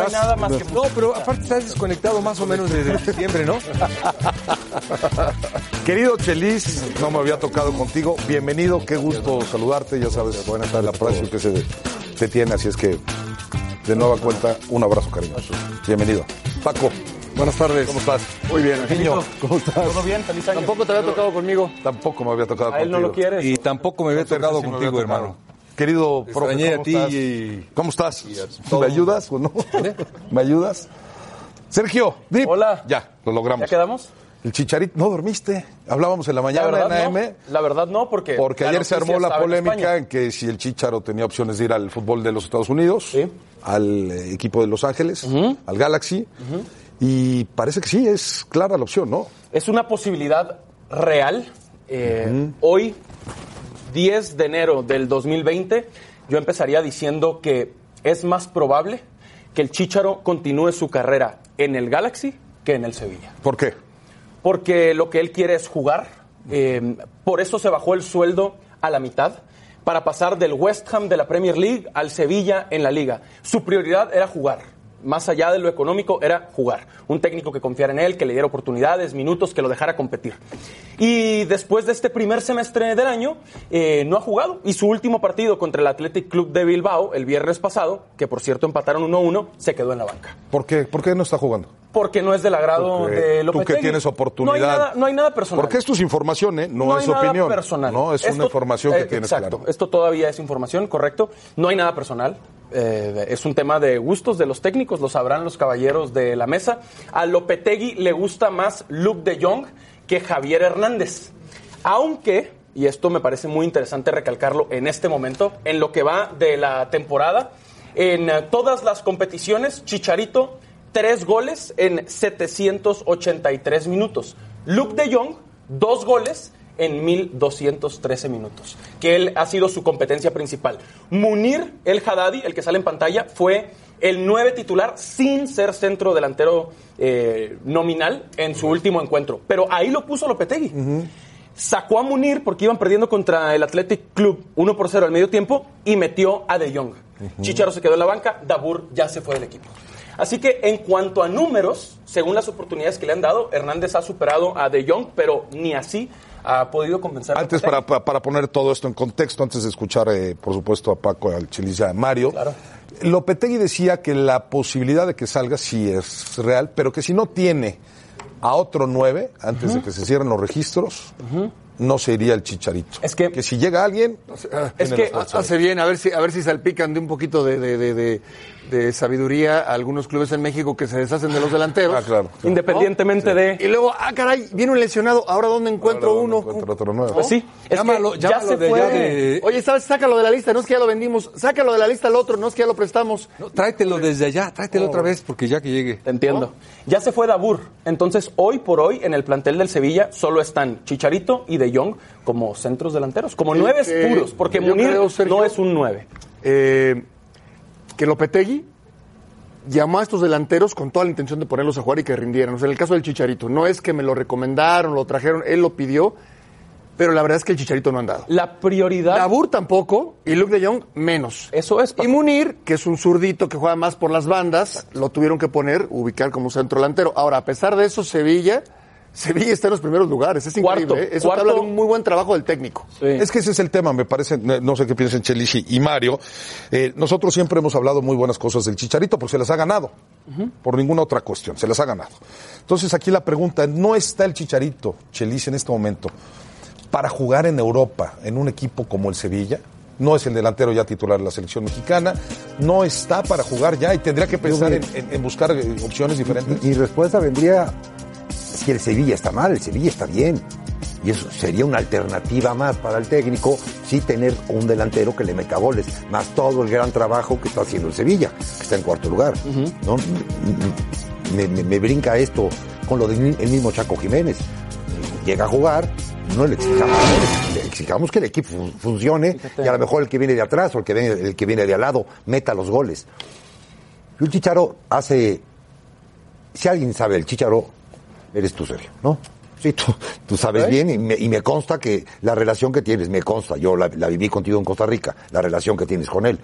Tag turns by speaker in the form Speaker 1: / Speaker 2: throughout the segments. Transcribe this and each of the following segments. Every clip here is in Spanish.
Speaker 1: No hay
Speaker 2: ¿Estás?
Speaker 1: nada más que...
Speaker 3: No, pero aparte estás desconectado más o menos desde septiembre, ¿no?
Speaker 2: Querido Chelis, no me había tocado contigo. Bienvenido, qué gusto saludarte. Ya sabes, buenas tardes, el aprecio que se te tiene, así es que de nueva cuenta, un abrazo cariñoso. Bienvenido. Paco,
Speaker 3: Buenas tardes.
Speaker 2: ¿cómo estás?
Speaker 3: Muy bien.
Speaker 2: Niño, ¿cómo estás?
Speaker 1: ¿Todo bien? Feliz año.
Speaker 3: Tampoco te había tocado conmigo.
Speaker 2: Tampoco me había tocado
Speaker 1: A él no lo
Speaker 2: contigo.
Speaker 1: quieres.
Speaker 3: Y tampoco me había tocado
Speaker 2: Sí me había
Speaker 3: contigo,
Speaker 2: tocado.
Speaker 3: hermano.
Speaker 2: Querido profe, ¿cómo
Speaker 3: a ti
Speaker 2: estás?
Speaker 3: y-
Speaker 2: ¿Cómo estás? ¿Me ayudas o no? ¿Me ayudas? Sergio, Dip.
Speaker 1: Hola.
Speaker 2: Ya, lo logramos.
Speaker 1: ¿Ya quedamos?
Speaker 2: El chicharito, no dormiste. Hablábamos en la
Speaker 1: La
Speaker 2: mañana
Speaker 1: verdad,
Speaker 2: en AM.
Speaker 1: no. La verdad no, porque...
Speaker 2: Porque
Speaker 1: la
Speaker 2: ayer se armó la
Speaker 1: en
Speaker 2: polémica en que si el Chicharo tenía opciones de ir al fútbol de los Estados Unidos,
Speaker 1: Sí.
Speaker 2: al eh, equipo de Los Ángeles, al Galaxy, y parece que sí, es clara la opción, ¿no?
Speaker 1: Es una posibilidad real. Eh, Hoy, 10 de enero del 2020, yo empezaría diciendo que es más probable que el Chícharo continúe su carrera en el Galaxy que en el Sevilla.
Speaker 2: ¿Por qué?
Speaker 1: porque lo que él quiere es jugar. eh, por eso se bajó el sueldo a la mitad, para pasar del West Ham de la Premier League al Sevilla en la liga. Su prioridad era jugar. Más allá de lo económico, era jugar. Un técnico que confiara en él, que le diera oportunidades, minutos, que lo dejara competir. Y después de este primer semestre del año, eh, no ha jugado. Y su último partido contra el Athletic Club de Bilbao, el viernes pasado, que por cierto empataron 1-1, se quedó en la banca
Speaker 2: ¿Por qué? ¿Por qué no está jugando?
Speaker 1: porque no es del agrado
Speaker 2: Porque
Speaker 1: de
Speaker 2: tú
Speaker 1: Lopetegui.
Speaker 2: que tienes oportunidad.
Speaker 1: No hay nada, no hay nada personal.
Speaker 2: Porque esto es información, ¿eh? No,
Speaker 1: No
Speaker 2: es
Speaker 1: hay nada
Speaker 2: opinión.
Speaker 1: personal.
Speaker 2: No, es
Speaker 1: Esto-
Speaker 2: una información que
Speaker 1: eh,
Speaker 2: tienes
Speaker 1: Exacto.
Speaker 2: claro.
Speaker 1: Esto todavía es información, correcto. No hay nada personal. Eh, es un tema de gustos de los técnicos, lo sabrán los caballeros de la mesa. A Lopetegui le gusta más Luke de Jong que Javier Hernández. Aunque, y esto me parece muy interesante recalcarlo en este momento, en lo que va de la temporada, en todas las competiciones, Chicharito, tres goles en 783 minutos. Luke de Jong, dos goles en 1213 minutos, que él ha sido su competencia principal. Munir El Haddadi, el que sale en pantalla, fue el nueve titular sin ser centro delantero eh, nominal en su último encuentro. Pero ahí lo puso Lopetegui. Sacó a Munir porque iban perdiendo contra el Athletic Club 1 por 0 al medio tiempo y metió a De Jong. Chicharo se quedó en la banca, Dabur ya se fue del equipo. Así que en cuanto a números, según las oportunidades que le han dado, Hernández ha superado a De Jong, pero ni así ha podido compensar.
Speaker 2: Antes, para, para- para poner todo esto en contexto, antes de escuchar, eh, por supuesto, a Paco, al Chelis y a Mario,
Speaker 1: Claro.
Speaker 2: Lopetegui decía que la posibilidad de que salga sí es real, pero que si no tiene a otro nueve, antes de que se cierren los registros, no se iría el chicharito.
Speaker 1: Es que-
Speaker 2: que si llega alguien,
Speaker 1: Es que.
Speaker 3: Hace bien, a ver si, a ver si salpican de un poquito de, de, de, de- sabiduría a algunos clubes en México que se deshacen de los delanteros.
Speaker 2: Ah, claro.
Speaker 1: Independientemente de.
Speaker 3: Y luego, ah, caray, viene un lesionado, ¿ahora dónde encuentro
Speaker 2: Ahora,
Speaker 3: uno?
Speaker 2: encuentra otro nueve.
Speaker 1: Pues sí, es
Speaker 4: Llámalo-
Speaker 1: que
Speaker 4: llámalo
Speaker 1: ya se
Speaker 4: de
Speaker 1: fue.
Speaker 4: de-
Speaker 3: Oye, ¿sabes? Sácalo de la lista, no es que ya lo vendimos. Sácalo de la lista al otro, no es que ya lo prestamos.
Speaker 4: No, tráetelo desde allá, tráetelo otra vez, porque ya que llegue.
Speaker 1: Te entiendo. Ya se fue Dabur. Entonces, hoy por hoy, en el plantel del Sevilla, solo están Chicharito y De Jong como centros delanteros, como
Speaker 3: Sí,
Speaker 1: nueves
Speaker 3: que
Speaker 1: puros, porque Munir
Speaker 3: creo, Sergio,
Speaker 1: no es un nueve.
Speaker 3: eh, que Lopetegui llamó a estos delanteros con toda la intención de ponerlos a jugar y que rindieran. O sea, en el caso del Chicharito, no es que me lo recomendaron, lo trajeron, él lo pidió, pero la verdad es que el Chicharito no ha andado.
Speaker 1: La prioridad.
Speaker 3: Dabur tampoco y Luke de Jong menos.
Speaker 1: Eso es.
Speaker 3: Y Munir, que es un zurdito que juega más por las bandas, lo tuvieron que poner, ubicar como centro delantero. Ahora, a pesar de eso, Sevilla, Sevilla está en los primeros lugares. Es increíble.
Speaker 1: Cuarto,
Speaker 3: ¿eh? Eso
Speaker 1: cuarto.
Speaker 3: habla de un muy buen trabajo del técnico.
Speaker 1: Sí.
Speaker 2: Es que ese es el tema, me parece, no sé qué piensan Chelis y Mario. Eh, nosotros siempre hemos hablado muy buenas cosas del Chicharito porque se las ha ganado, por ninguna otra cuestión, se las ha ganado. Entonces aquí la pregunta, no está el Chicharito, Chelis, en este momento, para jugar en Europa, en un equipo como el Sevilla. No es el delantero ya titular de la selección mexicana, no está para jugar ya y tendría que pensar en, en- en buscar eh, opciones diferentes.
Speaker 5: Mi respuesta vendría, si el Sevilla está mal, el Sevilla está bien. Y eso sería una alternativa más para el técnico, sí tener un delantero que le meta goles, más todo el gran trabajo que está haciendo el Sevilla, que está en cuarto lugar. ¿no? me, me- me brinca esto con lo del mismo Chaco Jiménez. Llega a jugar, no le exijamos, le exijamos que el equipo fun- funcione y a lo mejor el que viene de atrás o el que viene, el que viene de al lado meta los goles. Y un Chicharo hace si alguien sabe el chicharo, eres tú, Sergio, ¿no? Sí, tú, tú sabes bien y me, y me consta que la relación que tienes, me consta, yo la, la viví contigo en Costa Rica, la relación que tienes con él.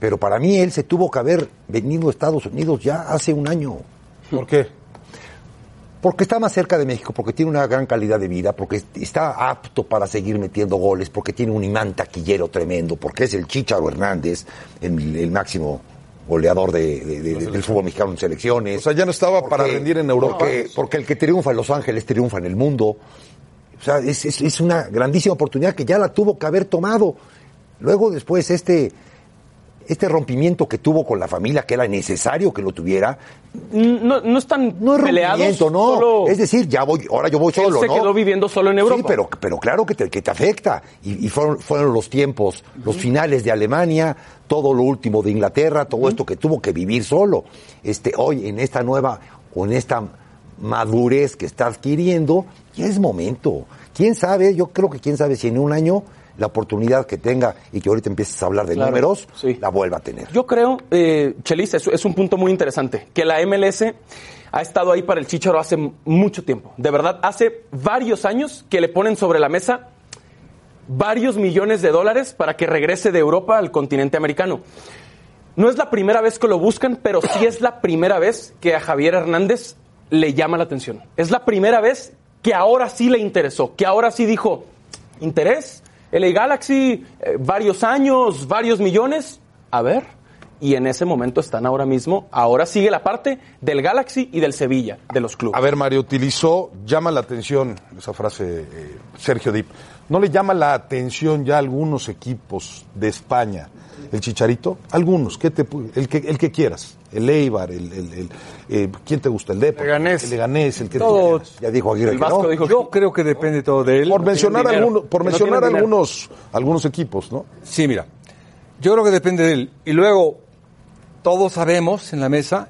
Speaker 5: Pero para mí él se tuvo que haber venido a Estados Unidos ya hace un año.
Speaker 2: ¿Por qué?
Speaker 5: Porque está más cerca de México, porque tiene una gran calidad de vida, porque está apto para seguir metiendo goles, porque tiene un imán taquillero tremendo, porque es el Chicharo Hernández, el, el máximo goleador de- de- de- del fútbol mexicano en selecciones.
Speaker 2: O sea, ya no estaba para rendir en Europa.
Speaker 5: Porque, porque el que triunfa en Los Ángeles triunfa en el mundo. O sea, es, es- es una grandísima oportunidad que ya la tuvo que haber tomado. Luego después este, este rompimiento que tuvo con la familia, que era necesario que lo tuviera,
Speaker 1: No, no están
Speaker 5: no es
Speaker 1: peleados.
Speaker 5: rompimiento, no.
Speaker 1: solo-
Speaker 5: Es decir, ya voy, ahora yo voy
Speaker 1: Él
Speaker 5: solo,
Speaker 1: se
Speaker 5: ¿no?
Speaker 1: quedó viviendo solo en Europa.
Speaker 5: Sí, pero, pero claro que te, que te afecta. Y, y fueron, fueron los tiempos, los finales de Alemania, todo lo último de Inglaterra, todo esto que tuvo que vivir solo. Este, hoy, en esta nueva, o en esta madurez que está adquiriendo, ya es momento. ¿Quién sabe? Yo creo que quién sabe si en un año la oportunidad que tenga y que ahorita empieces a hablar de
Speaker 1: Claro,
Speaker 5: números,
Speaker 1: sí.
Speaker 5: la vuelva a tener.
Speaker 1: Yo creo, eh, Chelis, es, es un punto muy interesante, que la MLS ha estado ahí para el Chicharo hace mucho tiempo. De verdad, hace varios años que le ponen sobre la mesa varios millones de dólares para que regrese de Europa al continente americano. No es la primera vez que lo buscan, pero sí es la primera vez que a Javier Hernández le llama la atención. Es la primera vez que ahora sí le interesó, que ahora sí dijo, interés, LA Galaxy, eh, varios años, varios millones, a ver. Y en ese momento están ahora mismo, ahora sigue la parte del Galaxy y del Sevilla, de los clubes.
Speaker 2: A ver, Mario, utilizó, llama la atención esa frase eh, Sergio Dip. ¿No le llama la atención ya a algunos equipos de España el Chicharito? Algunos, ¿qué te, el, que, el que quieras. El Eibar, el, el, el, eh, ¿quién te gusta? El Depor.
Speaker 3: Leganés.
Speaker 2: El Leganés, el que quieras.
Speaker 5: Ya dijo Aguirre
Speaker 1: el
Speaker 5: que
Speaker 1: Vasco
Speaker 5: no.
Speaker 1: dijo
Speaker 4: Yo creo que depende todo de él.
Speaker 2: Por mencionar,
Speaker 1: dinero,
Speaker 2: algunos, por
Speaker 1: no
Speaker 2: mencionar algunos, algunos equipos, ¿no?
Speaker 4: Sí, mira. Yo creo que depende de él. Y luego, todos sabemos en la mesa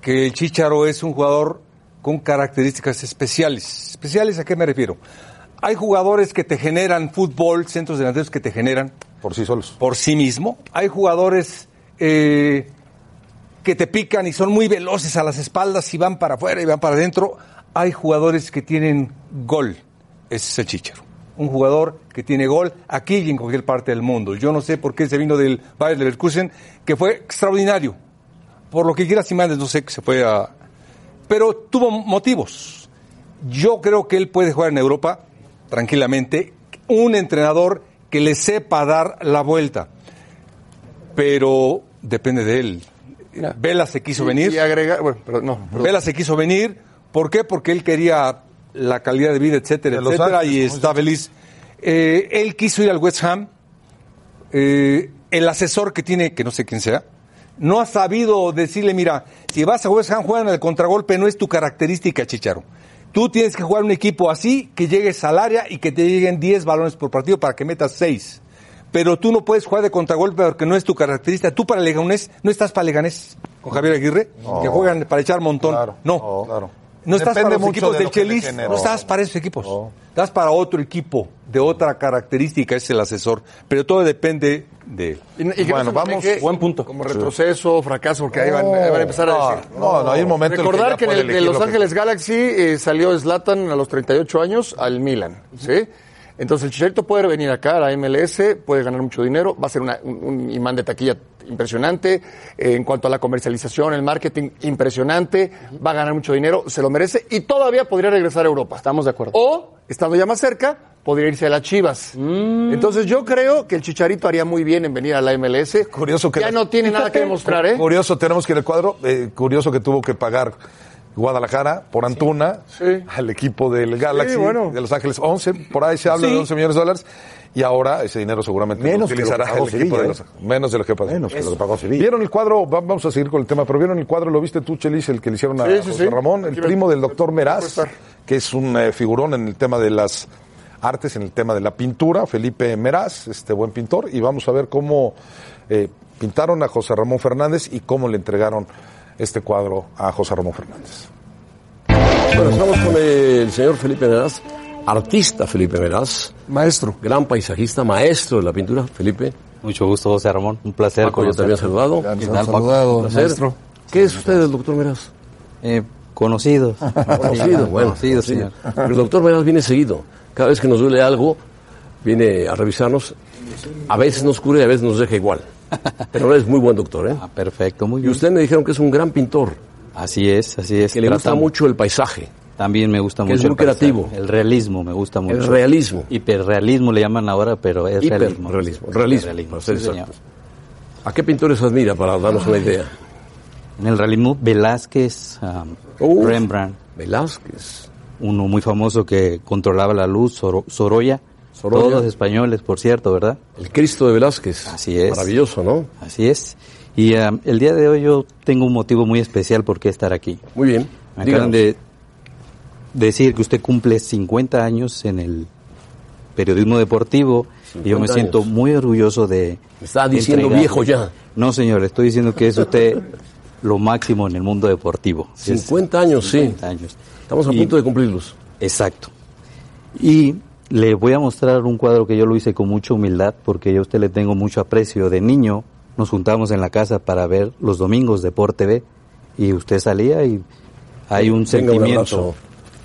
Speaker 4: que el Chicharo es un jugador con características especiales. ¿Especiales a qué me refiero? Hay jugadores que te generan fútbol, centros delanteros que te generan
Speaker 2: Por sí solos.
Speaker 4: por sí mismo. Hay jugadores eh, que te pican y son muy veloces a las espaldas y van para afuera y van para adentro. Hay jugadores que tienen gol. Ese es el Chicharo. Un jugador que tiene gol aquí y en cualquier parte del mundo. Yo no sé por qué se vino del Bayer Leverkusen, que fue extraordinario. Por lo que quieras y mandes, no sé, que se fue a... Pero tuvo motivos. Yo creo que él puede jugar en Europa tranquilamente. Un entrenador que le sepa dar la vuelta. Pero depende de él. Vela se quiso venir.
Speaker 3: Y agregar, bueno, pero no.
Speaker 4: Vela se quiso venir. ¿Por qué? Porque él quería la calidad de vida, etcétera,
Speaker 2: De
Speaker 4: etcétera,
Speaker 2: Ángeles,
Speaker 4: y está feliz. Eh, él quiso ir al West Ham. Eh, el asesor que tiene, que no sé quién sea, no ha sabido decirle, mira, si vas a West Ham, juegan el contragolpe, no es tu característica, Chicharo. Tú tienes que jugar un equipo así, que llegues al área y que te lleguen 10 balones por partido para que metas 6. Pero tú no puedes jugar de contragolpe porque no es tu característica. Tú para Leganés, no estás para Leganés con Javier Aguirre, que juegan para echar montón.
Speaker 2: Claro,
Speaker 4: no,
Speaker 2: claro.
Speaker 4: No estás
Speaker 2: Depende
Speaker 4: para los equipos
Speaker 2: de
Speaker 4: del
Speaker 2: que
Speaker 4: Chelis, no estás para esos equipos. Estás para otro equipo de otra característica, es el asesor. Pero todo depende de él.
Speaker 3: Y, y que
Speaker 2: Bueno, vamos-
Speaker 1: buen punto.
Speaker 3: Como retroceso, fracaso, porque ahí van, ahí van a empezar a
Speaker 2: No,
Speaker 3: decir.
Speaker 2: no, no, hay un momento en el que
Speaker 3: Recordar
Speaker 2: ya
Speaker 3: que, en el de Los
Speaker 2: lo que-
Speaker 3: Ángeles Galaxy eh, salió Zlatan a los 38 años al Milan, ¿sí? Entonces el Chicharito puede venir acá a la MLS, puede ganar mucho dinero, va a ser una- un, un imán de taquilla impresionante, eh, en cuanto a la comercialización, el marketing impresionante, va a ganar mucho dinero, se lo merece y todavía podría regresar a Europa.
Speaker 1: Estamos de acuerdo.
Speaker 3: O, estando ya más cerca, podría irse a las Chivas.
Speaker 2: Mm.
Speaker 3: Entonces yo creo que el Chicharito haría muy bien en venir a la MLS.
Speaker 2: Curioso que
Speaker 3: Ya no tiene nada que demostrar, ¿eh?
Speaker 2: Curioso, tenemos que ir al cuadro. eh, curioso que tuvo que pagar Guadalajara por Antuna
Speaker 3: Sí.
Speaker 2: al equipo del Galaxy
Speaker 3: bueno.
Speaker 2: de Los Ángeles 11, por ahí se habla de 11 millones de dólares y ahora ese dinero seguramente
Speaker 5: Menos
Speaker 2: lo
Speaker 5: que lo que
Speaker 2: utilizará
Speaker 5: pagó
Speaker 2: el equipo
Speaker 5: Sevilla,
Speaker 2: de
Speaker 5: ¿eh?
Speaker 2: los menos de lo que pagó.
Speaker 5: Menos que lo que pagó Sevilla.
Speaker 2: ¿Vieron el cuadro? Va- Vamos a seguir con el tema, pero ¿vieron el cuadro? ¿Lo viste tú, Chelis, el que le hicieron a
Speaker 3: Sí, sí,
Speaker 2: José
Speaker 3: sí.
Speaker 2: Ramón? El primo del doctor Meraz, que es un eh, figurón en el tema de las artes, en el tema de la pintura, Felipe Meraz, este buen pintor, y vamos a ver cómo eh, pintaron a José Ramón Fernández y cómo le entregaron este cuadro a José Ramón Fernández.
Speaker 6: Bueno, estamos con el señor Felipe Meraz, artista Felipe Meraz,
Speaker 3: Maestro.
Speaker 6: gran paisajista, maestro de la pintura, Felipe.
Speaker 7: Mucho gusto, José Ramón. Un placer.
Speaker 6: Paco, yo te había saludado.
Speaker 7: ¿Qué tal,
Speaker 3: saludado,
Speaker 6: Un placer.
Speaker 3: maestro.
Speaker 6: ¿Qué es usted el doctor Meraz?
Speaker 7: Eh, conocidos.
Speaker 6: Conocido, bueno.
Speaker 7: Conocido,
Speaker 6: conocido.
Speaker 7: señor.
Speaker 6: Pero el doctor Meraz viene seguido. Cada vez que nos duele algo, viene a revisarnos. A veces nos cura y a veces nos deja igual. Pero es muy buen doctor, ¿eh?
Speaker 7: Ah, perfecto, muy
Speaker 6: Y
Speaker 7: bien.
Speaker 6: usted me dijeron que es un gran pintor,
Speaker 7: Así es, así es.
Speaker 6: que le gusta mucho el paisaje,
Speaker 7: También me gusta mucho.
Speaker 6: es muy
Speaker 7: el paisaje.
Speaker 6: creativo.
Speaker 7: El realismo me gusta mucho.
Speaker 6: el realismo.
Speaker 7: Hiperrealismo le llaman ahora, pero es realismo.
Speaker 6: Realismo,
Speaker 7: Realismo,
Speaker 6: ser
Speaker 7: sí.
Speaker 6: ¿A qué pintores admira para darnos una idea?
Speaker 7: En el realismo, Velázquez, um. Rembrandt,
Speaker 6: Velázquez.
Speaker 7: uno muy famoso que controlaba la luz, Soro- Sorolla.
Speaker 6: Sorolla.
Speaker 7: Todos españoles, por cierto, ¿verdad?
Speaker 6: El Cristo de Velázquez.
Speaker 7: Así es.
Speaker 6: Maravilloso, ¿no?
Speaker 7: Así es. Y um, el día de hoy yo tengo un motivo muy especial por qué estar aquí.
Speaker 6: Muy bien.
Speaker 7: Me
Speaker 6: Díganos.
Speaker 7: acaban de decir que usted cumple 50 años en el periodismo deportivo y yo me
Speaker 6: 50
Speaker 7: siento muy orgulloso de...
Speaker 6: Me está diciendo viejo ya.
Speaker 7: No, señor, estoy diciendo que es usted lo máximo en el mundo deportivo. Es
Speaker 6: 50 años, sí.
Speaker 7: 50 años.
Speaker 6: Estamos a
Speaker 7: Y-
Speaker 6: punto de cumplirlos.
Speaker 7: Exacto. Y le voy a mostrar un cuadro que yo lo hice con mucha humildad porque yo a usted le tengo mucho aprecio. De niño nos juntamos en la casa para ver los domingos Deporte B y usted salía y hay un
Speaker 6: Venga,
Speaker 7: sentimiento.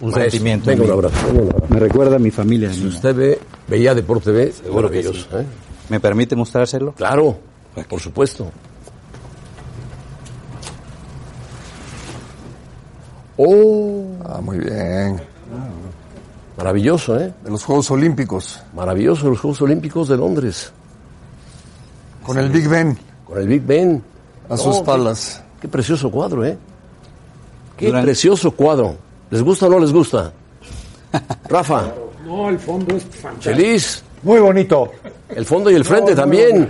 Speaker 7: Un
Speaker 6: Maestro,
Speaker 7: sentimiento.
Speaker 6: Venga, un abrazo. venga, un abrazo.
Speaker 7: Me recuerda a mi familia.
Speaker 6: Si usted ve, veía Deporte B, seguro que ellos.
Speaker 7: sí.
Speaker 6: ¿eh?
Speaker 7: ¿Me permite mostrárselo?
Speaker 6: Claro, por supuesto. Oh,
Speaker 3: Ah, muy bien.
Speaker 6: maravilloso, ¿eh?
Speaker 3: De los Juegos Olímpicos.
Speaker 6: Maravilloso los Juegos Olímpicos de Londres.
Speaker 3: Con el Big Ben
Speaker 6: Con el Big Ben.
Speaker 3: a sus
Speaker 6: Oh,
Speaker 3: espaldas.
Speaker 6: Qué precioso cuadro, ¿eh? Qué
Speaker 7: Durante-
Speaker 6: precioso cuadro. ¿Les gusta o no les gusta? Rafa. No, el fondo es Feliz.
Speaker 5: Muy bonito.
Speaker 6: El fondo y el frente también.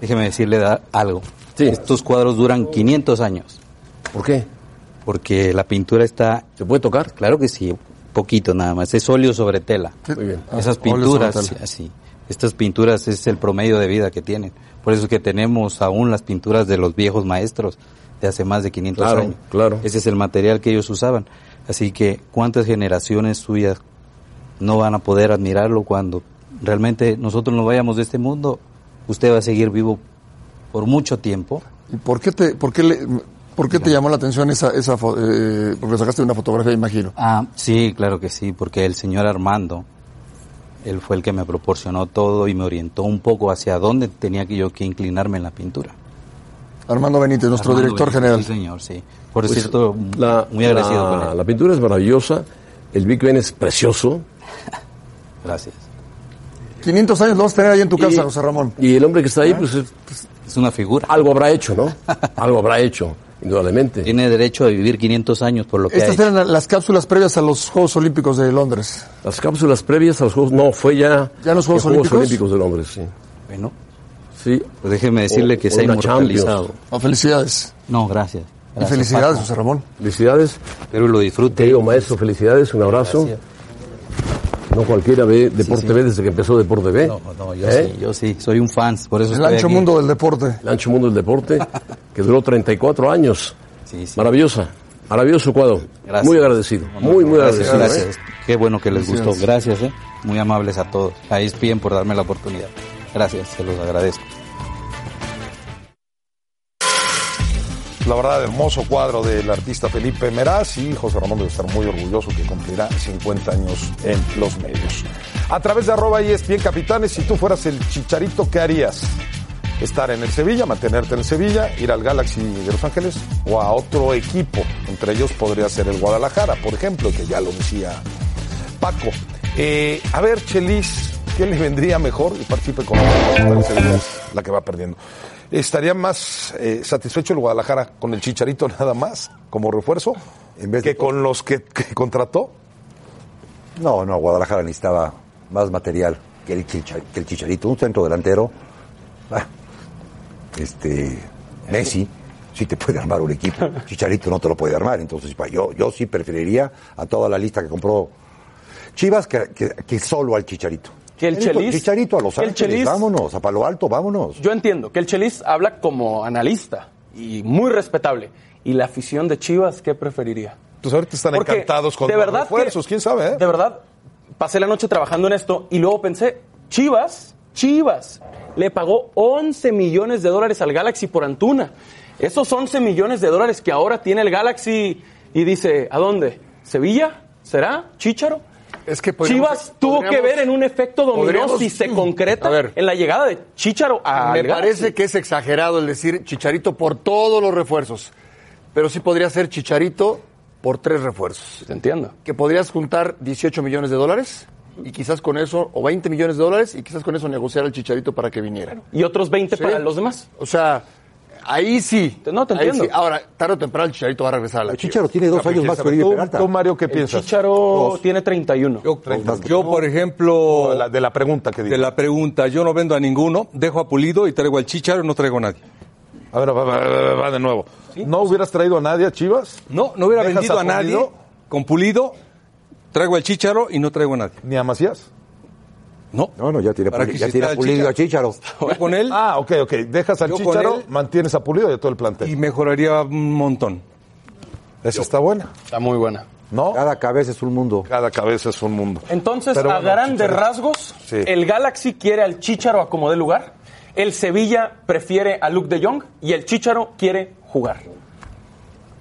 Speaker 7: Déjeme decirle da- algo.
Speaker 6: Sí.
Speaker 7: Estos cuadros duran 500 años
Speaker 6: ¿Por qué?
Speaker 7: porque la pintura está,
Speaker 6: ¿Se puede tocar?
Speaker 7: claro que sí, poquito nada más. Es óleo sobre tela.
Speaker 6: Muy bien.
Speaker 3: Ah,
Speaker 7: Esas
Speaker 3: óleo
Speaker 7: pinturas, así. Estas pinturas es el promedio de vida que tienen. Por eso es que tenemos aún las pinturas de los viejos maestros de hace más de 500
Speaker 6: Claro,
Speaker 7: años.
Speaker 6: claro.
Speaker 7: Ese es el material que ellos usaban. Así que, ¿cuántas generaciones suyas no van a poder admirarlo cuando realmente nosotros nos vayamos de este mundo? Usted va a seguir vivo por mucho tiempo.
Speaker 3: ¿Y por qué te, por qué le, por qué te llamó la atención esa, esa eh, porque sacaste una fotografía, imagino?
Speaker 7: Ah, sí, claro que sí, porque el señor Armando, él fue el que me proporcionó todo y me orientó un poco hacia dónde tenía que yo que inclinarme en la pintura.
Speaker 3: Armando Benítez, nuestro
Speaker 7: Armando
Speaker 3: director
Speaker 7: Benítez,
Speaker 3: general.
Speaker 7: Sí, señor, sí. Por
Speaker 6: Pues,
Speaker 7: cierto,
Speaker 6: la,
Speaker 7: muy agradecido
Speaker 6: la-
Speaker 7: con él.
Speaker 6: La pintura es maravillosa. El Big Ben es precioso.
Speaker 7: Gracias.
Speaker 3: 500 años lo vas a tener ahí en tu casa,
Speaker 6: Y-
Speaker 3: José Ramón.
Speaker 6: Y el hombre que está ahí, pues es-
Speaker 7: Es una figura.
Speaker 6: algo habrá hecho, ¿no? algo habrá hecho, indudablemente.
Speaker 7: Tiene derecho a vivir 500 años por lo que ha
Speaker 3: Estas
Speaker 7: hecho.
Speaker 3: eran las cápsulas previas a los Juegos Olímpicos de Londres.
Speaker 6: Las cápsulas previas a los Juegos, no, fue ya,
Speaker 3: ¿Ya los Juegos
Speaker 6: en
Speaker 3: Olímpicos?
Speaker 6: de Londres, sí.
Speaker 7: Bueno,
Speaker 6: Sí,
Speaker 7: pues déjeme decirle
Speaker 6: O-
Speaker 7: que
Speaker 6: o
Speaker 7: se ha inmortalizado.
Speaker 3: Oh, felicidades.
Speaker 7: No, gracias.
Speaker 3: Felicidades,
Speaker 7: Paco.
Speaker 3: José Ramón.
Speaker 6: felicidades.
Speaker 7: Espero lo disfrute.
Speaker 6: Querido maestro, felicidades, un abrazo.
Speaker 7: Gracias.
Speaker 6: No cualquiera ve Deporte
Speaker 7: sí.
Speaker 6: B desde que empezó Deporte B.
Speaker 7: No, no, yo
Speaker 6: ¿Eh?
Speaker 7: sí, yo sí, soy un fan, por eso
Speaker 3: El
Speaker 7: estoy
Speaker 3: ancho
Speaker 7: aquí.
Speaker 3: mundo del deporte.
Speaker 6: El ancho mundo del deporte, que duró 34 años.
Speaker 7: Sí, sí.
Speaker 6: Maravillosa, maravilloso cuadro.
Speaker 7: Gracias.
Speaker 6: Muy agradecido, muy, muy
Speaker 7: Gracias,
Speaker 6: agradecido.
Speaker 7: gracias. Qué bueno que les gustó. Gracias, ¿eh? Muy amables a todos. A ESPN por darme la oportunidad. Gracias, se los agradezco.
Speaker 2: La verdad, hermoso cuadro del artista Felipe Meraz y José Ramón debe estar muy orgulloso que cumplirá 50 años en los medios. A través de arroba ESPN Capitanes, si tú fueras el chicharito, ¿qué harías? ¿Estar en el Sevilla, mantenerte en el Sevilla, ir al Galaxy de Los Ángeles o a otro equipo? Entre ellos podría ser el Guadalajara, por ejemplo, que ya lo decía Paco. Eh, a ver, Chelis, ¿qué le vendría mejor? Y participe con es la que va perdiendo. ¿Estaría más eh, satisfecho el Guadalajara con el Chicharito nada más, como refuerzo,
Speaker 5: En vez de
Speaker 2: que con los que, que contrató?
Speaker 5: No, no, Guadalajara necesitaba más material que el, chicha- que el Chicharito. Un centro delantero. ah, este, Messi sí te puede armar un equipo. Chicharito no te lo puede armar. Entonces, yo, yo sí preferiría a toda la lista que compró Chivas que, que- que solo al Chicharito.
Speaker 1: Que el
Speaker 5: Chicharito-
Speaker 1: Chelis-
Speaker 5: Chicharito a Los
Speaker 1: el
Speaker 5: Ángeles,
Speaker 1: Chelis-
Speaker 5: vámonos. A Palo Alto, vámonos.
Speaker 1: Yo entiendo que el Chelis habla como analista y muy respetable. ¿Y la afición de Chivas qué preferiría?
Speaker 2: Pues ahorita están
Speaker 1: Porque
Speaker 2: encantados con
Speaker 1: de
Speaker 2: los
Speaker 1: verdad
Speaker 2: refuerzos,
Speaker 1: que-
Speaker 2: quién sabe, ¿eh?
Speaker 1: De verdad, pasé la noche trabajando en esto y luego pensé, Chivas, Chivas, le pagó 11 millones de dólares al Galaxy por Antuna. Esos 11 millones de dólares que ahora tiene el Galaxy y dice, ¿a dónde? ¿Sevilla? ¿Será? ¿Chícharo?
Speaker 3: Es que
Speaker 1: Chivas tuvo que ver en un efecto dominó si se concreta
Speaker 3: A ver.
Speaker 1: en la llegada de Chícharo a
Speaker 3: Me parece que es exagerado el decir Chicharito por todos los refuerzos. Pero sí podría ser Chicharito por tres refuerzos.
Speaker 1: Te entiendo.
Speaker 3: Que podrías juntar 18 millones de dólares y quizás con eso, o 20 millones de dólares, y quizás con eso negociar al Chicharito para que viniera.
Speaker 1: Y otros 20
Speaker 3: Sí.
Speaker 1: para los demás.
Speaker 3: O sea, ahí sí.
Speaker 1: No, te entiendo.
Speaker 3: sí. Ahora, tarde o temprano el Chicharito va a regresar a la
Speaker 5: El. Chicharo tiene dos años más que Oribe
Speaker 2: ¿Tú,
Speaker 5: Peralta.
Speaker 2: tú, Mario, qué
Speaker 1: El
Speaker 2: piensas?
Speaker 1: Chícharo tiene 31.
Speaker 4: Yo, yo, por ejemplo,
Speaker 2: De la, de la pregunta que
Speaker 4: de
Speaker 2: digo.
Speaker 4: la pregunta, yo no vendo a ninguno, dejo a Pulido y traigo al Chicharo y no traigo a nadie.
Speaker 2: A ver, va, va, va, va de nuevo. ¿No hubieras traído a nadie a Chivas?
Speaker 4: No, no hubiera
Speaker 2: ¿Dejas
Speaker 4: vendido
Speaker 2: a
Speaker 4: a, nadie. Con Pulido, traigo al Chicharo y no traigo a nadie.
Speaker 2: ¿Ni a Macías?
Speaker 4: No.
Speaker 5: No, no, ya tiene,
Speaker 4: ¿Para
Speaker 5: puli- ya tiene pulido a Chicharo.
Speaker 4: Yo con él
Speaker 2: Ah, ok, ok. Dejas al
Speaker 4: Yo con
Speaker 2: Chicharo,
Speaker 4: él-
Speaker 2: mantienes a Pulido y a todo el plantel.
Speaker 4: y mejoraría un montón.
Speaker 2: Esa está buena,
Speaker 1: Está muy buena.
Speaker 2: ¿no?
Speaker 5: Cada cabeza es un mundo.
Speaker 2: Cada cabeza es un mundo.
Speaker 1: Entonces,
Speaker 2: Pero
Speaker 1: a
Speaker 2: bueno,
Speaker 1: grandes
Speaker 2: Chicharo-
Speaker 1: rasgos,
Speaker 2: Sí.
Speaker 1: el Galaxy quiere al Chícharo a como dé lugar, el Sevilla prefiere a Luke de Jong y el Chícharo quiere jugar.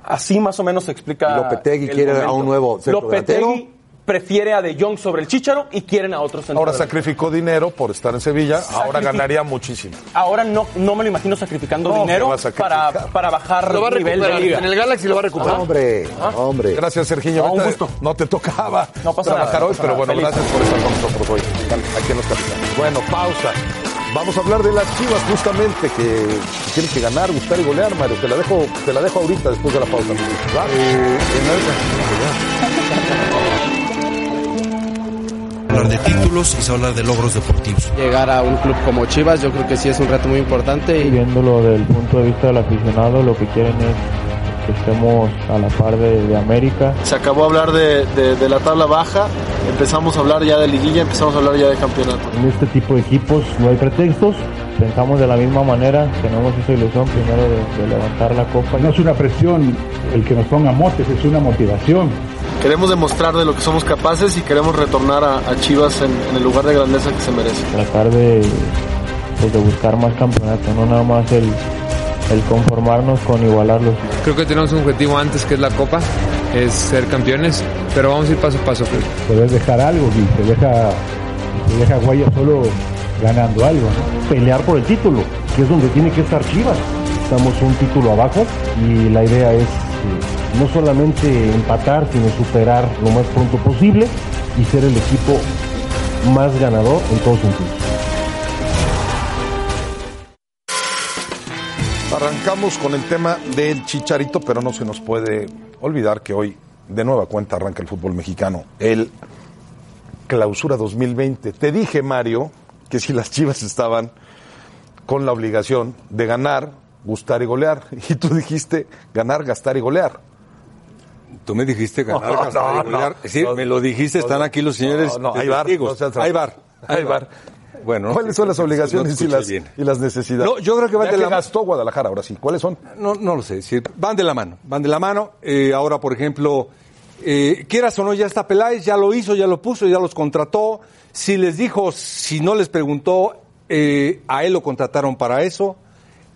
Speaker 1: Así más o menos se explica.
Speaker 5: Lopetegui
Speaker 1: el
Speaker 5: quiere a un nuevo centro
Speaker 1: Lopetegui
Speaker 5: delantero.
Speaker 1: Prefiere a De Jong sobre el Chícharo y quieren a otro centro
Speaker 2: Ahora sacrificó dinero por estar en Sevilla, ahora
Speaker 1: Sacrific-
Speaker 2: ganaría muchísimo.
Speaker 1: Ahora no, no me lo imagino sacrificando
Speaker 2: No,
Speaker 1: dinero
Speaker 2: que va a sacrificar.
Speaker 1: para, para bajar
Speaker 3: Lo va a
Speaker 1: nivel de
Speaker 3: recuperar.
Speaker 1: liga.
Speaker 3: En el Galaxy lo va a recuperar.
Speaker 5: Hombre, hombre.
Speaker 2: Gracias, Serginho.
Speaker 1: No, un
Speaker 2: Ahorita
Speaker 1: gusto.
Speaker 2: No te tocaba
Speaker 1: No pasa
Speaker 2: trabajar
Speaker 1: nada, no
Speaker 2: hoy,
Speaker 1: pasa
Speaker 2: pero
Speaker 1: nada.
Speaker 2: bueno,
Speaker 1: Feliz.
Speaker 2: gracias por estar con nosotros hoy, aquí en Los Capitanes. Bueno, pausa. Vamos a hablar de las chivas justamente, que, que tienen que ganar, gustar y golear, Mario. Te la dejo, te la dejo ahorita después de la pausa. ¿Va?
Speaker 8: Hablar de títulos y se va a hablar de logros deportivos.
Speaker 9: Llegar a un club como Chivas yo creo que sí es un reto muy importante y
Speaker 10: Viéndolo desde el punto de vista del aficionado, lo que quieren es que estemos a la par de, de América.
Speaker 11: Se acabó de hablar de, de- de la tabla baja, empezamos a hablar ya de liguilla, empezamos a hablar ya de campeonato.
Speaker 10: En este tipo de equipos no hay pretextos, pensamos de la misma manera, tenemos esa ilusión primero de, de levantar la copa.
Speaker 12: No es una presión el que nos ponga motes, es una motivación.
Speaker 11: Queremos demostrar de lo que somos capaces y queremos retornar a, a Chivas en, en el lugar de grandeza que se merece.
Speaker 10: Tratar de, pues, de buscar más campeonatos, no nada más el, el conformarnos con igualarlos.
Speaker 13: Creo que tenemos un objetivo antes que es la Copa, es ser campeones, pero vamos a ir paso a paso.
Speaker 12: Poder dejar algo y se deja, se deja huella solo ganando algo. ¿no?
Speaker 10: Pelear por el título, que es donde tiene que estar Chivas. Estamos un título abajo y la idea es eh, no solamente empatar, sino superar lo más pronto posible y ser el equipo más ganador en todos sentidos.
Speaker 2: Arrancamos con el tema del chicharito, pero no se nos puede olvidar que hoy de nueva cuenta arranca el fútbol mexicano. El clausura 2020. Te dije, Mario, que si las chivas estaban con la obligación de ganar, gustar y golear. Y tú dijiste ganar, gastar y golear.
Speaker 4: Tú me dijiste ganar,
Speaker 2: No, no,
Speaker 4: golear.
Speaker 2: no.
Speaker 4: Sí, me lo dijiste, están aquí los señores
Speaker 2: No, hay bar,
Speaker 4: hay bar.
Speaker 2: Hay bar.
Speaker 4: Bueno, no
Speaker 2: ¿Cuáles son las obligaciones y las,
Speaker 4: bien.
Speaker 2: y las necesidades?
Speaker 4: No, yo creo que van
Speaker 2: Ya
Speaker 4: de
Speaker 2: que
Speaker 4: la
Speaker 2: gastó Guadalajara ahora sí. ¿Cuáles son?
Speaker 4: No, no lo sé, sí, van de la mano, van de la mano. Eh, ahora, por ejemplo, eh, quieras o no, ya está Peláez, ya lo hizo, ya lo puso, ya los contrató. Si les dijo, si no les preguntó, eh, a él lo contrataron para eso.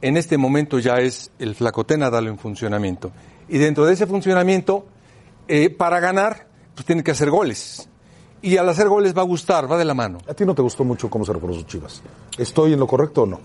Speaker 4: En este momento ya es el flacotena darlo en funcionamiento. Y dentro de ese funcionamiento, eh, para ganar, pues tiene que hacer goles. Y al hacer goles va a gustar, va de la mano.
Speaker 2: ¿A ti no te gustó mucho cómo se reforzó Chivas? ¿Estoy en lo correcto o no?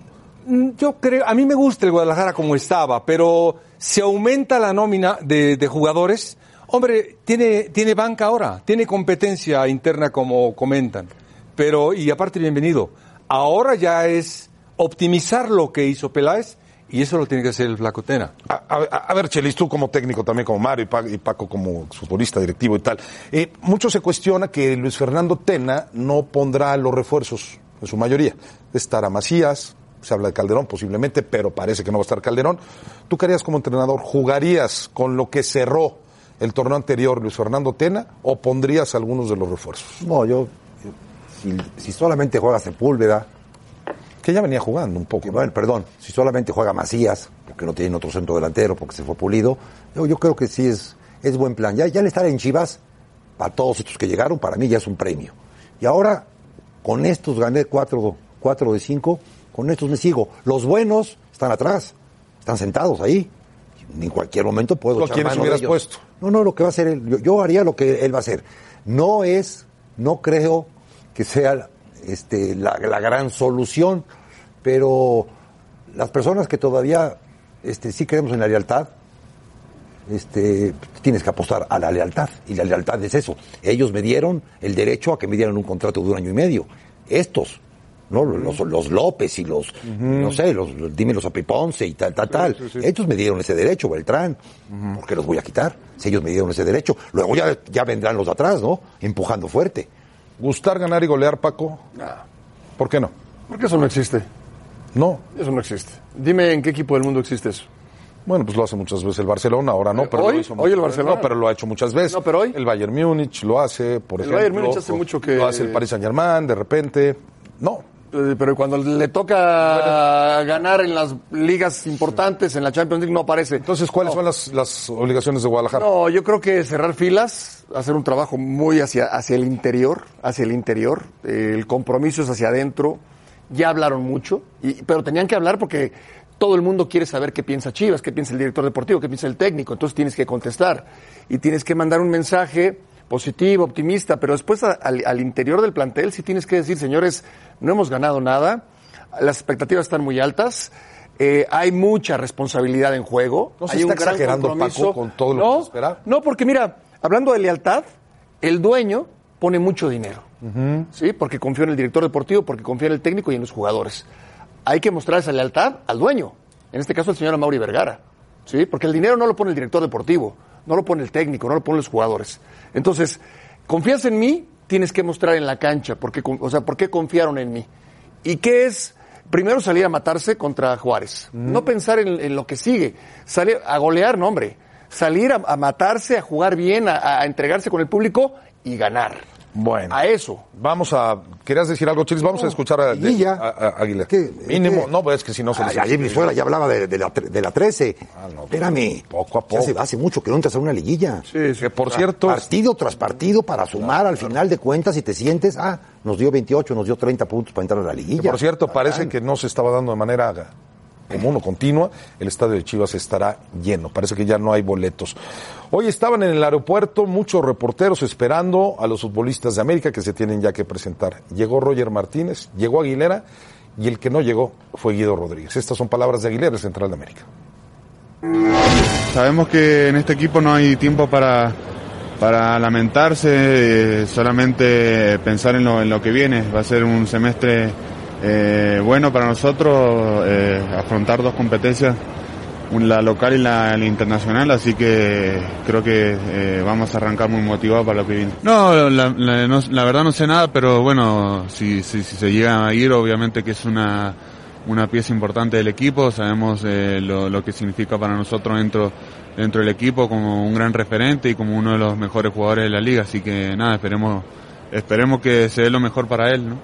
Speaker 4: Mm, Yo creo, a mí me gusta el Guadalajara como estaba, pero se aumenta la nómina de, de jugadores. Hombre, tiene, tiene banca ahora, tiene competencia interna como comentan. Pero, y aparte, bienvenido. Ahora ya es optimizar lo que hizo Peláez y eso lo tiene que hacer el Flaco Tena.
Speaker 2: A, a- a ver, Chelis, tú como técnico también, como Mario y Pa- y Paco, como futbolista directivo y tal. eh, mucho se cuestiona que Luis Fernando Tena no pondrá los refuerzos, en su mayoría. Estará Macías, se habla de Calderón posiblemente, pero parece que no va a estar Calderón. ¿Tú qué harías como entrenador? ¿Jugarías con lo que cerró el torneo anterior Luis Fernando Tena o pondrías algunos de los refuerzos?
Speaker 5: No, yo, yo- si, si solamente juega Sepúlveda.
Speaker 2: Que ya venía jugando un poco.
Speaker 5: bueno, perdón, si solamente juega Macías, porque no tiene otro centro delantero, porque se fue pulido, yo, yo creo que sí es, es buen plan. Ya, ya el estar en Chivas, para todos estos que llegaron, para mí ya es un premio. Y ahora, con estos gané cuatro, cuatro de cinco, con estos me sigo. Los buenos están atrás, están sentados ahí. En cualquier momento puedo
Speaker 2: ¿Tú a
Speaker 5: echar
Speaker 2: quiénes hubieras
Speaker 5: ellos.
Speaker 2: puesto?
Speaker 5: No, no, lo que va a hacer él. Yo, yo haría lo que él va a hacer. No es, no creo que sea este, la, la gran solución, pero las personas que todavía este, sí creemos en la lealtad, este, tienes que apostar a la lealtad. Y la lealtad es eso. Ellos me dieron el derecho a que me dieran un contrato de un año y medio. Estos, ¿no? Los, los López y los, no sé, los, los- dime los Apiponce y tal, tal, tal.
Speaker 2: sí, sí.
Speaker 5: Ellos me dieron ese derecho, Beltrán. ¿Por qué los voy a quitar? Si ellos me dieron ese derecho. Luego ya, ya vendrán los de atrás, ¿no? Empujando fuerte.
Speaker 2: ¿Gustar, ganar y golear, Paco? ¿Por qué no?
Speaker 3: Porque eso no existe.
Speaker 2: No.
Speaker 3: Eso no existe. Dime en qué equipo del mundo existe eso.
Speaker 2: Bueno, pues lo hace muchas veces el Barcelona, ahora no, pero
Speaker 3: ¿Hoy?
Speaker 2: lo hizo
Speaker 3: ¿Hoy el Barcelona?
Speaker 2: No, pero lo ha hecho muchas veces.
Speaker 3: No, pero hoy.
Speaker 2: El Bayern Múnich lo hace, por
Speaker 3: El
Speaker 2: ejemplo.
Speaker 3: Bayern Múnich hace mucho que-
Speaker 2: Lo hace el Paris Saint Germain, de repente. No.
Speaker 3: Eh, Pero cuando le toca ganar en las ligas importantes, en la Champions League, no aparece.
Speaker 2: Entonces, ¿cuáles son las, las obligaciones de Guadalajara?
Speaker 3: No, yo creo que cerrar filas, hacer un trabajo muy hacia, hacia el interior, hacia el interior. El compromiso es hacia adentro. Ya hablaron mucho, y, pero tenían que hablar porque todo el mundo quiere saber qué piensa Chivas, qué piensa el director deportivo, qué piensa el técnico. Entonces tienes que contestar y tienes que mandar un mensaje positivo, optimista, pero después al, al interior del plantel sí tienes que decir, señores, no hemos ganado nada, las expectativas están muy altas, eh, hay mucha responsabilidad en juego,
Speaker 2: ¿No se
Speaker 3: hay
Speaker 2: está
Speaker 3: un gran
Speaker 2: exagerando,
Speaker 3: compromiso.
Speaker 2: Paco, con todo lo
Speaker 3: no,
Speaker 2: que se espera?
Speaker 3: No, porque mira, hablando de lealtad, el dueño pone mucho dinero, ¿sí? Porque confía en el director deportivo, porque confía en el técnico y en los jugadores. Hay que mostrar esa lealtad al dueño, en este caso el señor Mauri Vergara, ¿sí? Porque el dinero no lo pone el director deportivo, no lo pone el técnico, no lo ponen los jugadores. Entonces, confías en mí, tienes que mostrar en la cancha, porque, o sea, ¿por qué confiaron en mí? ¿Y qué es? Primero salir a matarse contra Juárez. No pensar en, en lo que sigue. Salir a golear, no, hombre. Salir a, a matarse, a jugar bien, a, a entregarse con el público y ganar.
Speaker 2: Bueno.
Speaker 3: A eso.
Speaker 2: Vamos a. ¿Querías decir algo, Chilis? Vamos a escuchar a, de- a- a- Aguilar.
Speaker 5: ¿Qué?
Speaker 2: Mínimo.
Speaker 5: ¿Qué?
Speaker 2: No, pues es que si no se les
Speaker 5: Ay, ayer Brizuela ya hablaba de, de la, de la 13. Espérame.
Speaker 2: Poco a
Speaker 5: Ya
Speaker 2: poco.
Speaker 5: Hace, hace mucho que no entras a una liguilla.
Speaker 2: Que por cierto.
Speaker 5: Partido tras partido para sumar al final de cuentas y te sientes, ah, nos dio 28, nos dio 30 puntos para entrar a la
Speaker 2: Que
Speaker 5: liguilla.
Speaker 2: por cierto, parece que no se estaba dando de manera común o continua. El estadio de Chivas estará lleno. Parece que ya no hay boletos. Hoy estaban en el aeropuerto muchos reporteros esperando a los futbolistas de América que se tienen ya que presentar. Llegó Roger Martínez, llegó Aguilera y el que no llegó fue Guido Rodríguez. Estas son palabras de Aguilera, central de América.
Speaker 14: Sabemos que en este equipo no hay tiempo para, para lamentarse, eh, solamente pensar en lo, en lo que viene. Va a ser un semestre eh, bueno para nosotros, eh, afrontar dos competencias, la local y la, internacional, así que creo que eh, vamos a arrancar muy motivados para lo que viene. No la, la- no- la verdad no sé nada, pero bueno, si, si, si se llega a ir, obviamente que es una una pieza importante del equipo, sabemos eh, lo, lo que significa para nosotros dentro, dentro del equipo como un gran referente y como uno de los mejores jugadores de la liga, así que nada, esperemos, esperemos que se dé lo mejor para él, ¿no?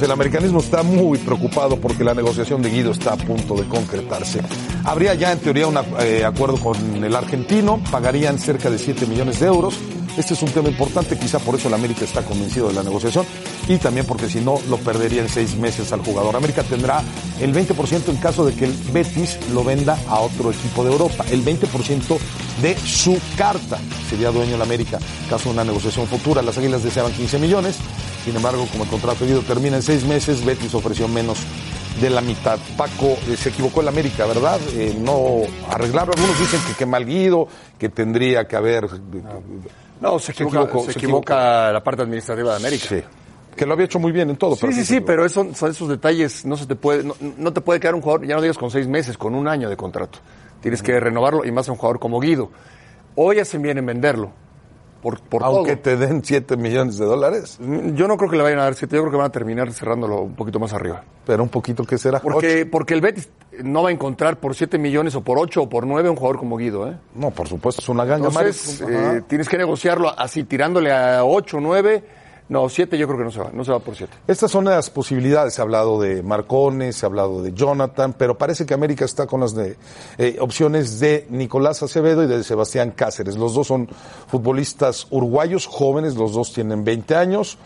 Speaker 2: Pues el americanismo está muy preocupado porque la negociación de Guido está a punto de concretarse. Habría ya en teoría un eh, acuerdo con el argentino, pagarían cerca de 7 millones de euros. Este es un tema importante, quizá por eso el América está convencido de la negociación y también porque si no lo perdería en seis meses al jugador. América tendrá el 20% en caso de que el Betis lo venda a otro equipo de Europa. El 20% de su carta sería dueño el América caso de una negociación futura. Las Águilas deseaban 15 millones. Sin embargo, como el contrato de Guido termina en seis meses, Betis ofreció menos de la mitad. Paco, eh, se equivocó el América, ¿verdad? Eh, no arreglarlo. Algunos dicen que, que mal Guido, que tendría que haber...
Speaker 3: No, se equivoca, se equivoca la parte administrativa de América.
Speaker 2: Sí. Que lo había hecho muy bien en todo.
Speaker 3: Sí, sí, sí, pero eso, son esos detalles, no se te puede, no, no te puede quedar un jugador, ya no digas con seis meses, con un año de contrato. Tienes que renovarlo y más a un jugador como Guido. Hoy hacen bien en venderlo. Por, por
Speaker 2: Aunque
Speaker 3: todo.
Speaker 2: te den 7 millones de dólares.
Speaker 3: Yo no creo que le vayan a dar siete, yo creo que van a terminar cerrándolo un poquito más arriba.
Speaker 2: Pero un poquito, ¿qué será?
Speaker 3: Porque, porque el Betis no va a encontrar por 7 millones o por 8 o por 9 un jugador como Guido, ¿eh?
Speaker 2: No, por supuesto, es una ganga.
Speaker 3: Entonces, eh, tienes que negociarlo así, tirándole a 8, 9. No, 7 yo creo que no se va, no se va por 7.
Speaker 2: Estas son las posibilidades. Se ha hablado de Marcones, se ha hablado de Jonathan, pero parece que América está con las de, eh, opciones de Nicolás Acevedo y de Sebastián Cáceres. Los dos son futbolistas uruguayos, jóvenes, los dos tienen 20 años.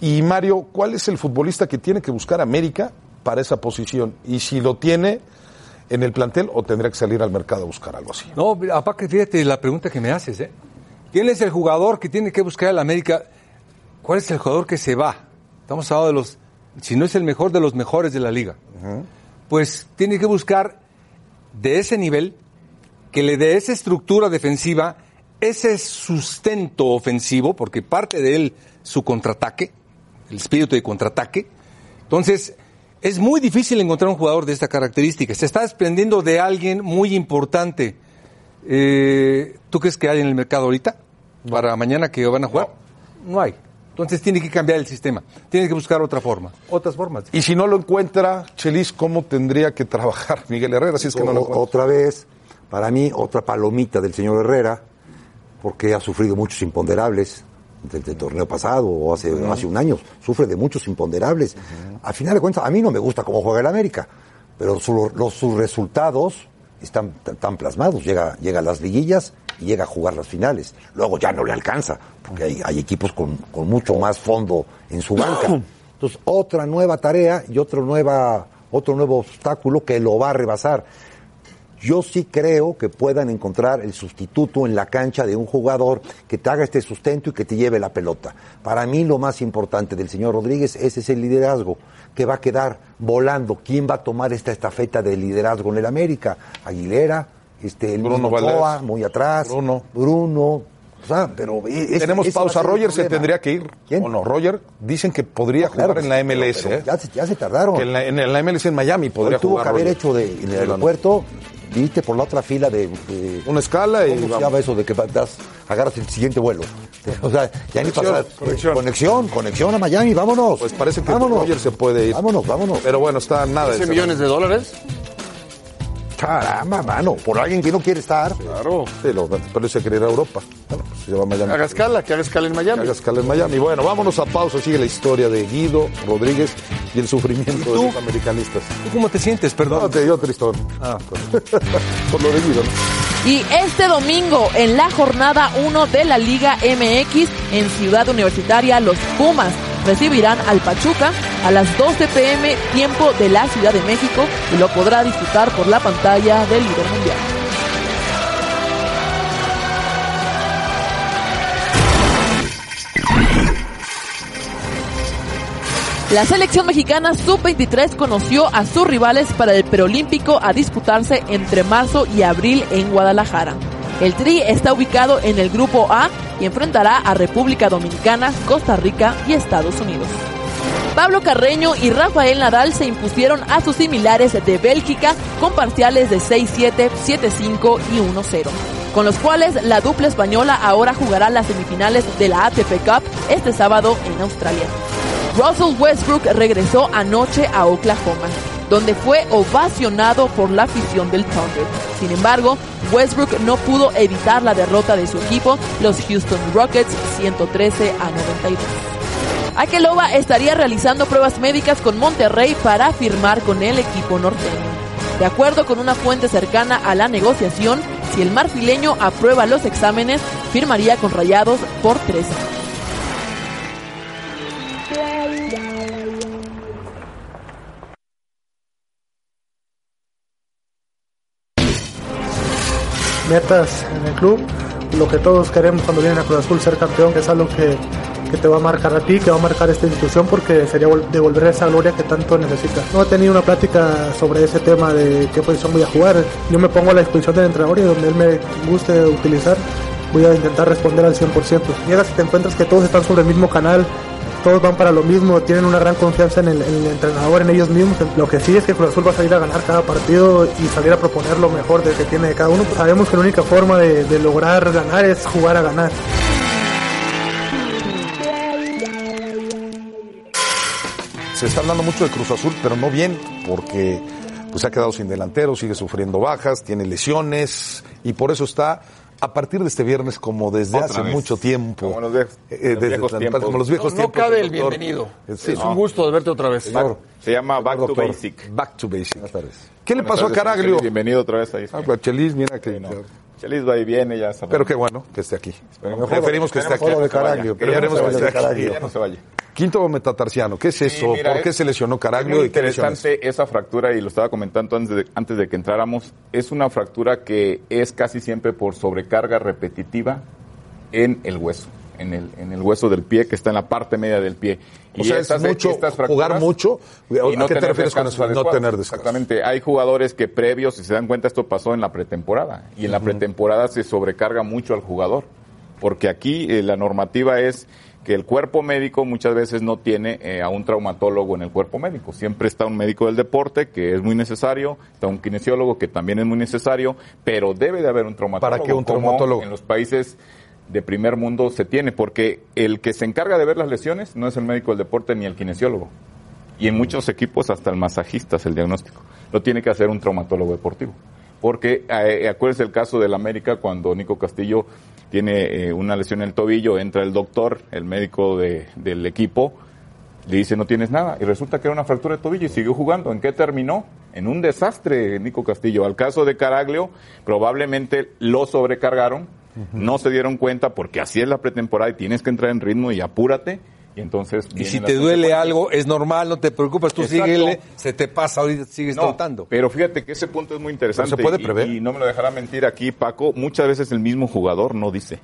Speaker 2: Y Mario, ¿cuál es el futbolista que tiene que buscar América para esa posición? Y si lo tiene en el plantel o tendría que salir al mercado a buscar algo así.
Speaker 4: No, aparte, fíjate la pregunta que me haces, ¿eh? ¿Quién es el jugador que tiene que buscar el América? ¿Cuál es el jugador que se va? Estamos hablando de los, si no es el mejor de los mejores de la liga. Pues tiene que buscar de ese nivel que le dé esa estructura defensiva, ese sustento ofensivo, porque parte de él su contraataque, el espíritu de contraataque. Entonces, es muy difícil encontrar un jugador de esta característica. Se está desprendiendo de alguien muy importante. Eh, ¿Tú crees que hay en el mercado ahorita? Para mañana que van a jugar. No. hay. Entonces tiene que cambiar el sistema. Tiene que buscar otra forma. Otras formas.
Speaker 2: Y si no lo encuentra, Chelis, ¿cómo tendría que trabajar Miguel Herrera? Si es que no lo
Speaker 5: otra vez, para mí, otra palomita del señor Herrera, porque ha sufrido muchos imponderables desde el torneo pasado o hace, hace un año. Sufre de muchos imponderables. Al final de cuentas, a mí no me gusta cómo juega el América, pero su- los, sus resultados están tan plasmados. Llega, llega a las liguillas y llega a jugar las finales. Luego ya no le alcanza, porque hay, hay equipos con, con mucho más fondo en su banca. Entonces, otra nueva tarea y otro, nueva, otro nuevo obstáculo que lo va a rebasar. Yo sí creo que puedan encontrar el sustituto en la cancha de un jugador que te haga este sustento y que te lleve la pelota. Para mí lo más importante del señor Rodríguez ese es el liderazgo que va a quedar volando. ¿Quién va a tomar esta estafeta de liderazgo en el América? Aguilera, este, el
Speaker 2: Bruno Valdés.
Speaker 5: muy atrás. Bruno. Bruno. O sea, pero e-
Speaker 2: Tenemos pausa. Roger se tendría que ir. ¿O no? Roger, dicen que podría
Speaker 5: claro
Speaker 2: jugar en la
Speaker 5: pero-
Speaker 2: MLS.
Speaker 5: pero
Speaker 2: ¿eh?
Speaker 5: ya se- ya se tardaron.
Speaker 2: Que en, la, en la MLS en Miami podría
Speaker 5: Hoy tuvo
Speaker 2: jugar.
Speaker 5: que haber
Speaker 2: Roger.
Speaker 5: hecho de, en el aeropuerto, viste por la otra fila de,
Speaker 2: una escala y
Speaker 5: ¿cómo se
Speaker 2: vamos.
Speaker 5: llama eso de que das, agarras el siguiente vuelo? O sea, ya ni pasar
Speaker 2: conexión.
Speaker 5: conexión, conexión a Miami, vámonos.
Speaker 2: Pues parece que
Speaker 5: vámonos.
Speaker 2: Roger se puede ir.
Speaker 5: Vámonos, vámonos.
Speaker 2: Pero bueno, está nada de
Speaker 3: 13 millones de dólares.
Speaker 5: Caramba, mano, por alguien que no quiere estar.
Speaker 2: Claro. Sí, lo, pero se quiere ir a Europa. Bueno, pues se va a Miami.
Speaker 3: Haga escala, que haga escala en Miami.
Speaker 2: Que haga escala en Miami. Bueno, vámonos a pausa. Sigue la historia de Guido Rodríguez y el sufrimiento de los americanistas.
Speaker 4: ¿Tú cómo te sientes, perdón?
Speaker 2: No, te dio otra historia.
Speaker 4: Ah,
Speaker 2: Por lo de Guido, ¿no?
Speaker 15: Y este domingo, en la jornada 1 de la Liga MX, en Ciudad Universitaria, los Pumas recibirán al Pachuca a las 12 pm, tiempo de la Ciudad de México, y lo podrá disfrutar por la pantalla del líder mundial. La selección mexicana sub-23 conoció a sus rivales para el preolímpico a disputarse entre marzo y abril en Guadalajara. El Tri está ubicado en el grupo A y enfrentará a República Dominicana, Costa Rica y Estados Unidos. Pablo Carreño y Rafael Nadal se impusieron a sus similares de Bélgica con parciales de 6-7, 7-5 y 1-0, con los cuales la dupla española ahora jugará las semifinales de la ATP Cup este sábado en Australia. Russell Westbrook regresó anoche a Oklahoma, donde fue ovacionado por la afición del Thunder. Sin embargo, Westbrook no pudo evitar la derrota de su equipo, los Houston Rockets, 113 a 92. Akeloba estaría realizando pruebas médicas con Monterrey para firmar con el equipo norteño. De acuerdo con una fuente cercana a la negociación, si el marfileño aprueba los exámenes, firmaría con Rayados por tres
Speaker 16: metas en el club, lo que todos queremos cuando vienen a Cruz Azul ser campeón, que es algo que, que te va a marcar a ti, que va a marcar esta institución, porque sería vol- devolver esa gloria que tanto necesitas. No he tenido una plática sobre ese tema de qué posición voy a jugar. Yo me pongo a la disposición del entrenador y donde él me guste utilizar, voy a intentar responder al 100%. Llegas y te encuentras que todos están sobre el mismo canal, todos van para lo mismo, tienen una gran confianza en el, en el entrenador, en ellos mismos. Lo que sí es que Cruz Azul va a salir a ganar cada partido y salir a proponer lo mejor de que tiene de cada uno. Sabemos que la única forma de lograr ganar es jugar a ganar.
Speaker 2: Se está hablando mucho de Cruz Azul, pero no bien, porque pues se ha quedado sin delantero, sigue sufriendo bajas, tiene lesiones y por eso está a partir de este viernes como desde
Speaker 17: Otra
Speaker 2: hace
Speaker 17: vez.
Speaker 2: mucho tiempo.
Speaker 17: Como los viejos-
Speaker 2: Eh,
Speaker 17: los
Speaker 2: desde
Speaker 17: viejos
Speaker 2: tan-
Speaker 17: tiempos.
Speaker 2: como los viejos
Speaker 3: No, no
Speaker 2: tiempos.
Speaker 3: cabe el
Speaker 2: doctor.
Speaker 3: bienvenido.
Speaker 2: Eh, sí,
Speaker 3: es
Speaker 2: no.
Speaker 3: un gusto de verte otra vez.
Speaker 2: Claro.
Speaker 17: Se llama Back to
Speaker 2: Doctor.
Speaker 17: Basic.
Speaker 2: Back to Basic. ¿Qué le
Speaker 17: Buenas
Speaker 2: pasó a
Speaker 17: tardes,
Speaker 2: Caraglio?
Speaker 17: Bienvenido otra vez ahí.
Speaker 2: Ah, pues Chelis, mira que...
Speaker 17: Chelis va y viene, ya sabemos.
Speaker 2: Pero qué bueno que esté aquí.
Speaker 17: Esperemos-
Speaker 2: Preferimos que esté aquí.
Speaker 17: que no vaya.
Speaker 2: Preferimos que esté aquí.
Speaker 17: Ya no se vaya.
Speaker 2: Quinto metatarsiano, ¿qué es
Speaker 17: Sí,
Speaker 2: eso?
Speaker 17: mira,
Speaker 2: ¿Por qué
Speaker 17: es-
Speaker 2: se lesionó
Speaker 17: Es
Speaker 2: Caraglio
Speaker 17: muy
Speaker 2: y qué lesiones?
Speaker 17: interesante esa fractura y lo estaba comentando antes de, antes de que entráramos. Es una fractura que es casi siempre por sobrecarga repetitiva en el hueso, en el, en el hueso del pie que está en la parte media del pie.
Speaker 2: O sea, es mucho jugar mucho.
Speaker 17: y
Speaker 2: ¿A qué te refieres con eso? No tener descanso.
Speaker 17: Exactamente. Hay jugadores que previos, si se dan cuenta, esto pasó en la pretemporada. Y en la pretemporada se sobrecarga mucho al jugador. Porque aquí eh, la normativa es que el cuerpo médico muchas veces no tiene eh, a un traumatólogo en el cuerpo médico. Siempre está un médico del deporte, que es muy necesario, está un kinesiólogo, que también es muy necesario, pero debe de haber un traumatólogo.
Speaker 2: ¿Para qué un traumatólogo?
Speaker 17: En los países de primer mundo se tiene, porque el que se encarga de ver las lesiones no es el médico del deporte ni el kinesiólogo. Y en muchos equipos hasta el masajista es el diagnóstico. Lo tiene que hacer un traumatólogo deportivo. Porque eh, acuérdense el caso del América cuando Nico Castillo tiene eh, una lesión en el tobillo, entra el doctor, el médico de- del equipo, le dice no tienes nada y resulta que era una fractura de tobillo y siguió jugando. ¿En qué terminó? En un desastre, Nico Castillo. Al caso de Caraglio, probablemente lo sobrecargaron, no se dieron cuenta porque así es la pretemporada y tienes que entrar en ritmo y apúrate. Y entonces
Speaker 4: Y si te duele algo, es normal, no te preocupes, tú
Speaker 17: Exacto.
Speaker 4: síguele, se te pasa, ahorita sigues
Speaker 17: No,
Speaker 4: trotando.
Speaker 17: Pero fíjate que ese punto es muy interesante.
Speaker 2: Pero se puede
Speaker 17: y-
Speaker 2: prever.
Speaker 17: Y, no me lo dejará mentir aquí, Paco. Muchas veces el mismo jugador no dice.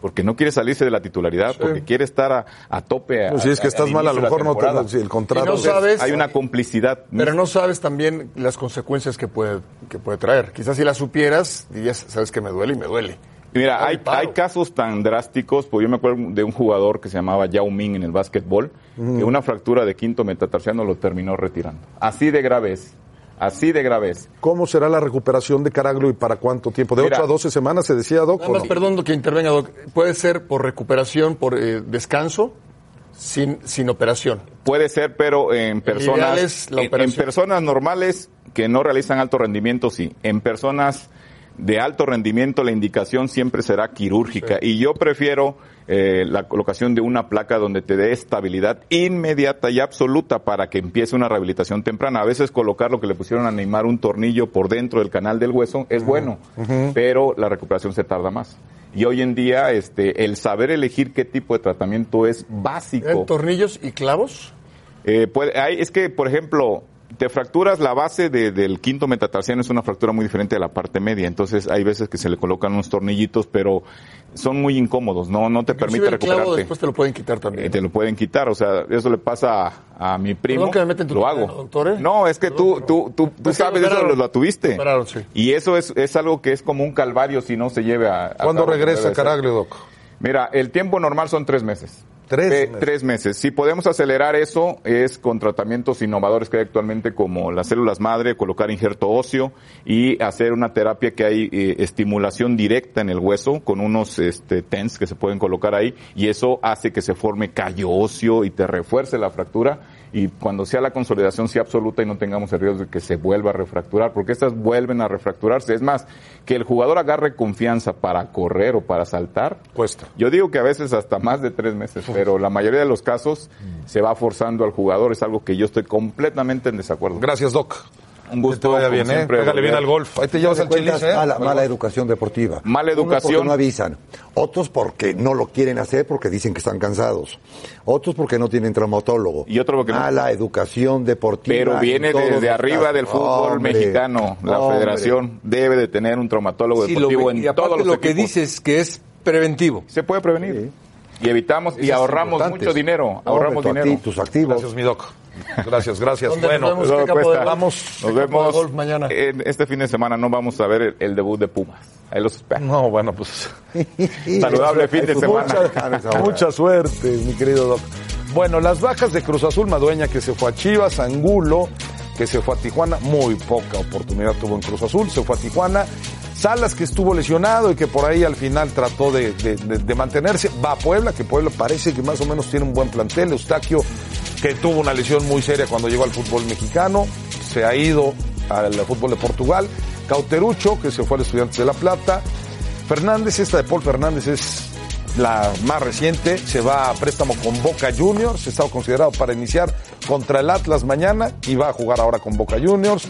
Speaker 17: Porque no quiere salirse de la titularidad, porque quiere estar a, a tope.
Speaker 2: Pues si es que estás mal, a lo mejor no te- si el contrato-
Speaker 3: no sabes-
Speaker 17: Hay una complicidad.
Speaker 3: Pero no sabes también las consecuencias que puede, que puede traer. Quizás si las supieras, dirías, sabes que me duele y me duele.
Speaker 17: Mira,
Speaker 3: Ay,
Speaker 17: hay, hay casos tan drásticos, pues yo me acuerdo de un jugador que se llamaba Yao Ming en el básquetbol, que una fractura de quinto metatarsiano lo terminó retirando. Así de grave es. Así de grave es.
Speaker 2: ¿Cómo será la recuperación de Caraglio y para cuánto tiempo? ¿De
Speaker 17: Mira.
Speaker 2: 8 a 12 semanas se decía, Doc?
Speaker 3: Nada
Speaker 2: o
Speaker 3: más,
Speaker 2: no?
Speaker 3: perdón que intervenga, Doc. Puede ser por recuperación, por eh, descanso, sin, sin operación.
Speaker 17: Puede ser, pero en personas,
Speaker 3: es la
Speaker 17: en- en, personas normales que no realizan alto rendimiento, sí. En personas de alto rendimiento, la indicación siempre será quirúrgica. Y yo prefiero eh, la colocación de una placa donde te dé estabilidad inmediata y absoluta para que empiece una rehabilitación temprana. A veces colocar lo que le pusieron a Neymar un tornillo por dentro del canal del hueso es bueno, pero la recuperación se tarda más. Y hoy en día, este, el saber elegir qué tipo de tratamiento es básico.
Speaker 3: ¿En tornillos y clavos?
Speaker 17: Eh, puede- hay- es que, por ejemplo, te fracturas la base de- del quinto metatarsiano, es una fractura muy diferente a la parte media. Entonces, hay veces que se le colocan unos tornillitos, pero son muy incómodos, no, no te
Speaker 3: Inclusive
Speaker 17: permite
Speaker 3: el clavo
Speaker 17: recuperarte.
Speaker 3: después te lo pueden quitar también.
Speaker 17: Eh, te lo pueden quitar, o sea, eso le pasa a, a mi primo.
Speaker 3: Perdón que me meta en tu
Speaker 17: lo hago.
Speaker 3: doctor, ¿eh?
Speaker 17: No, es que tú, tú, tú, tú
Speaker 3: Es que
Speaker 17: sabes eso, lo, lo tuviste.
Speaker 3: Sí.
Speaker 17: Y eso es, es algo que es como un calvario si no se lleve a. a
Speaker 2: ¿Cuándo regresa. Caraglio, Doc?
Speaker 17: Mira, el tiempo normal son tres meses.
Speaker 2: Tres
Speaker 17: Eh,
Speaker 2: meses.
Speaker 17: Tres meses. Si podemos acelerar eso, es con tratamientos innovadores que hay actualmente como las células madre, colocar injerto óseo y hacer una terapia que hay eh, estimulación directa en el hueso con unos este, TENS que se pueden colocar ahí y eso hace que se forme callo óseo y te refuerce la fractura y cuando sea la consolidación sea absoluta y no tengamos el riesgo de que se vuelva a refracturar, porque estas vuelven a refracturarse. Es más, que el jugador agarre confianza para correr o para saltar,
Speaker 2: Cuesta.
Speaker 17: yo digo que a veces hasta más de tres meses, pero la mayoría de los casos se va forzando al jugador, es algo que yo estoy completamente en desacuerdo.
Speaker 2: Gracias, Doc.
Speaker 17: Un gusto.
Speaker 2: vaya bien, ¿eh? Pégale bien al golf. Ahí te llevas al Chelis, ¿eh?
Speaker 5: mala, mala educación deportiva.
Speaker 17: Mala
Speaker 5: Unos
Speaker 17: educación.
Speaker 5: porque no avisan. Otros porque no lo quieren hacer porque dicen que están cansados. Otros porque no tienen traumatólogo.
Speaker 17: Y otro porque no-
Speaker 5: Mala educación deportiva.
Speaker 17: Pero
Speaker 5: en
Speaker 17: viene desde arriba
Speaker 5: casos.
Speaker 17: del fútbol
Speaker 5: Hombre,
Speaker 17: mexicano. La
Speaker 5: hombre.
Speaker 17: federación debe de tener un traumatólogo
Speaker 4: Sí, lo
Speaker 17: deportivo
Speaker 4: ve-
Speaker 17: en
Speaker 4: y
Speaker 17: todos los
Speaker 4: lo que
Speaker 17: equipos.
Speaker 4: dices que es preventivo.
Speaker 17: Se puede prevenir. Y evitamos y ahorramos mucho dinero. Ahorramos dinero.
Speaker 5: acti- tus activos.
Speaker 2: Gracias, mi Doc. Gracias, gracias.
Speaker 3: ¿Dónde
Speaker 2: Bueno,
Speaker 3: nos vemos?
Speaker 17: Eso
Speaker 3: ¿Qué campo de
Speaker 17: cuesta.
Speaker 3: golf?
Speaker 2: vamos.
Speaker 17: Nos
Speaker 3: ¿Qué campo de
Speaker 17: vemos
Speaker 3: golf mañana?
Speaker 17: en este fin de semana. No vamos a ver el, el debut de Pumas. Ahí los espero.
Speaker 2: No, bueno, pues.
Speaker 17: Saludable fin de semana.
Speaker 5: hora.
Speaker 2: Mucha suerte, mi querido Doc. Bueno, las bajas de Cruz Azul, Madueña que se fue a Chivas, Angulo que se fue a Tijuana, muy poca oportunidad tuvo en Cruz Azul, se fue a Tijuana. Salas que estuvo lesionado y que por ahí al final trató de, mantenerse, va a Puebla, que Puebla parece que más o menos tiene un buen plantel, Eustaquio que tuvo una lesión muy seria cuando llegó al fútbol mexicano, se ha ido al fútbol de Portugal, Cauterucho que se fue al Estudiantes de La Plata, Fernández, esta de Paul Fernández es la más reciente, se va a préstamo con Boca Juniors, estaba considerado para iniciar contra el Atlas mañana y va a jugar ahora con Boca Juniors.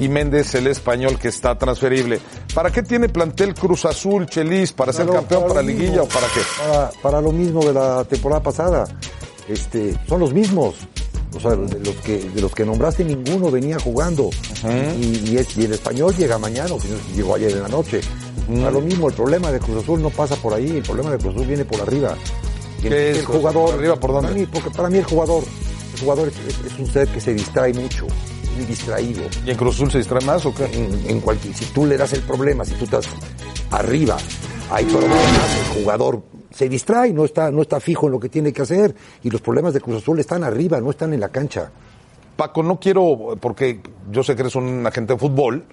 Speaker 2: Y Méndez, el español que está transferible. ¿Para qué tiene plantel Cruz Azul, Chelis? ¿Para ser campeón, para, liguilla
Speaker 5: mismo.
Speaker 2: o para qué?
Speaker 5: Para, para lo mismo de la temporada pasada. Este, son los mismos. O sea, de los que, de los que nombraste ninguno venía jugando. y, y el español llega mañana, o si no, llegó ayer en la noche. Para lo mismo, el problema de Cruz Azul no pasa por ahí, el problema de Cruz Azul viene por arriba. Y el,
Speaker 2: ¿Qué es
Speaker 5: el jugador.
Speaker 2: ¿Por arriba, por dónde?
Speaker 5: Para mí, porque para mí el jugador, el jugador es, es- es un ser que se distrae mucho, muy distraído.
Speaker 2: ¿Y en Cruz Azul se distrae más o qué?
Speaker 5: En, en cualquier, si tú le das el problema, si tú estás arriba, hay problemas, el jugador se distrae, no está, no está fijo en lo que tiene que hacer, y los problemas de Cruz Azul están arriba, no están en la cancha.
Speaker 2: Paco, no quiero, porque yo sé que eres un agente de fútbol,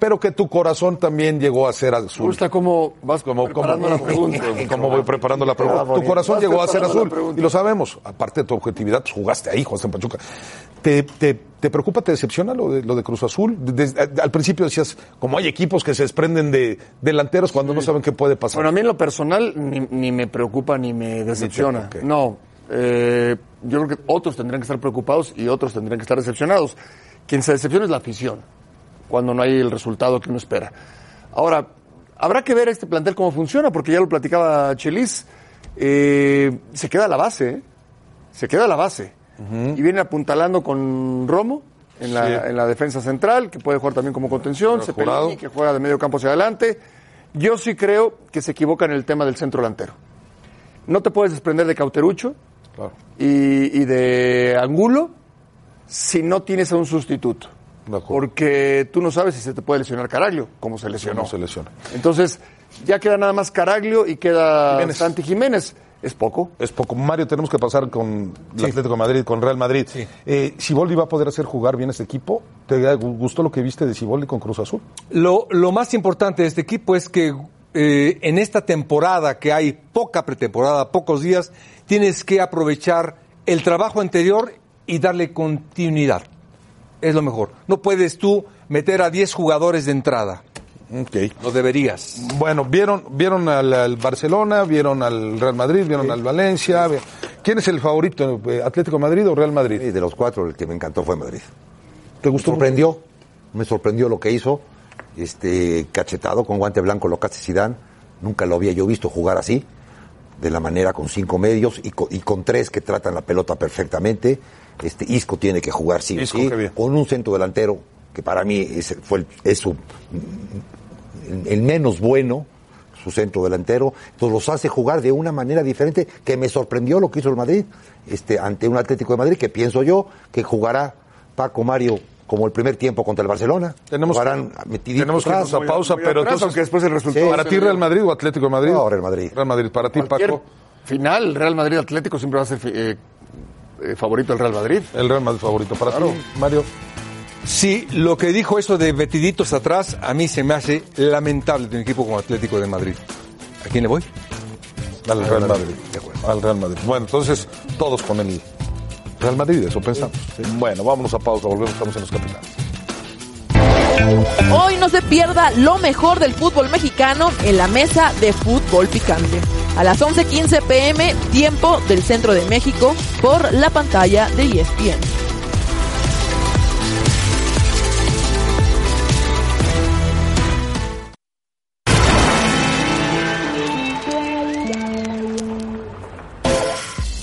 Speaker 2: pero que tu corazón también llegó a ser azul.
Speaker 3: Me gusta cómo vas
Speaker 2: como,
Speaker 3: preparando la pregunta.
Speaker 2: Como voy preparando la pregunta. Tu corazón llegó a ser azul. Y lo sabemos. Aparte de tu objetividad, pues jugaste ahí, jugaste en Pachuca. ¿Te, te, te preocupa, te decepciona lo de, lo de Cruz Azul? Desde- al principio decías, como hay equipos que se desprenden de delanteros cuando no saben qué puede pasar.
Speaker 3: Bueno, a mí en lo personal ni, ni me preocupa ni me decepciona. No, eh, yo creo que otros tendrían que estar preocupados y otros tendrían que estar decepcionados. Quien se decepciona es la afición, cuando no hay el resultado que uno espera. Ahora, habrá que ver este plantel cómo funciona, porque ya lo platicaba Chelis, eh, se queda la base, ¿eh? se queda la base. Y viene apuntalando con Romo en la,
Speaker 2: Sí.
Speaker 3: en la defensa central, que puede jugar también como contención. Cepelini, que juega de medio campo hacia adelante. Yo sí creo que se equivoca en el tema del centro delantero. No te puedes desprender de Cauterucho y, y de Angulo si no tienes a un sustituto. Porque tú no sabes si se te puede lesionar Caraglio, como se lesionó.
Speaker 2: Se lesiona.
Speaker 3: Entonces, ya queda nada más Caraglio y queda
Speaker 2: Jiménez.
Speaker 3: Santi Jiménez. Es poco.
Speaker 2: Es poco. Mario, tenemos que pasar con el Atlético de Madrid, con Real Madrid. Eh, ¿Siboldi va a poder hacer jugar bien este equipo? ¿Te gustó lo que viste de Siboldi con Cruz Azul?
Speaker 4: Lo, lo más importante de este equipo es que eh, en esta temporada que hay poca pretemporada, pocos días, tienes que aprovechar el trabajo anterior y darle continuidad. Es lo mejor. No puedes tú meter a 10 jugadores de entrada.
Speaker 2: Ok.
Speaker 4: Lo deberías.
Speaker 2: Bueno, vieron, vieron al, al Barcelona, vieron al Real Madrid, vieron al Valencia. ¿Quién es el favorito? eh, ¿Atlético de Madrid o Real Madrid?
Speaker 5: de los cuatro, el que me encantó fue Madrid.
Speaker 2: ¿Te gustó?
Speaker 5: Me sorprendió, me sorprendió lo que hizo. Este, cachetado con guante blanco lo que hace Zidane. Nunca lo había yo visto jugar así, de la manera con cinco medios y con, y con tres que tratan la pelota perfectamente. Este, Isco tiene que jugar sí
Speaker 2: Isco,
Speaker 5: sí, con un centro delantero que para mí es, fue el- es su- el, el menos bueno, su centro delantero, entonces los hace jugar de una manera diferente que me sorprendió lo que hizo el Madrid este, ante un Atlético de Madrid que pienso yo que jugará Paco Mario como el primer tiempo contra el Barcelona.
Speaker 2: Tenemos,
Speaker 5: Jugarán
Speaker 2: tenemos que irnos a pausa,
Speaker 3: muy
Speaker 2: pero
Speaker 3: atrás,
Speaker 2: entonces,
Speaker 3: aunque después el resultado
Speaker 2: ¿Para
Speaker 3: se
Speaker 2: ti. Real Madrid o Atlético de Madrid?
Speaker 5: No, Real Madrid.
Speaker 2: Real Madrid. Para ti,
Speaker 3: Cualquier
Speaker 2: Paco.
Speaker 3: Final, Real Madrid Atlético siempre va a ser eh, eh, favorito del Real Madrid.
Speaker 2: El Real Madrid favorito. Para ti, Mario.
Speaker 4: Sí, lo que dijo eso de metiditos atrás, a mí se me hace lamentable de un equipo como Atlético de Madrid. ¿A quién le voy?
Speaker 2: Al Real Madrid. Al Real Madrid. Bueno, entonces, todos con el Real Madrid, eso pensamos. Bueno, vámonos a pausa, volvemos, estamos en los capitales.
Speaker 15: Hoy no se pierda lo mejor del fútbol mexicano en la mesa de fútbol picante. A las 11:15 pm, tiempo del centro de México, por la pantalla de ESPN.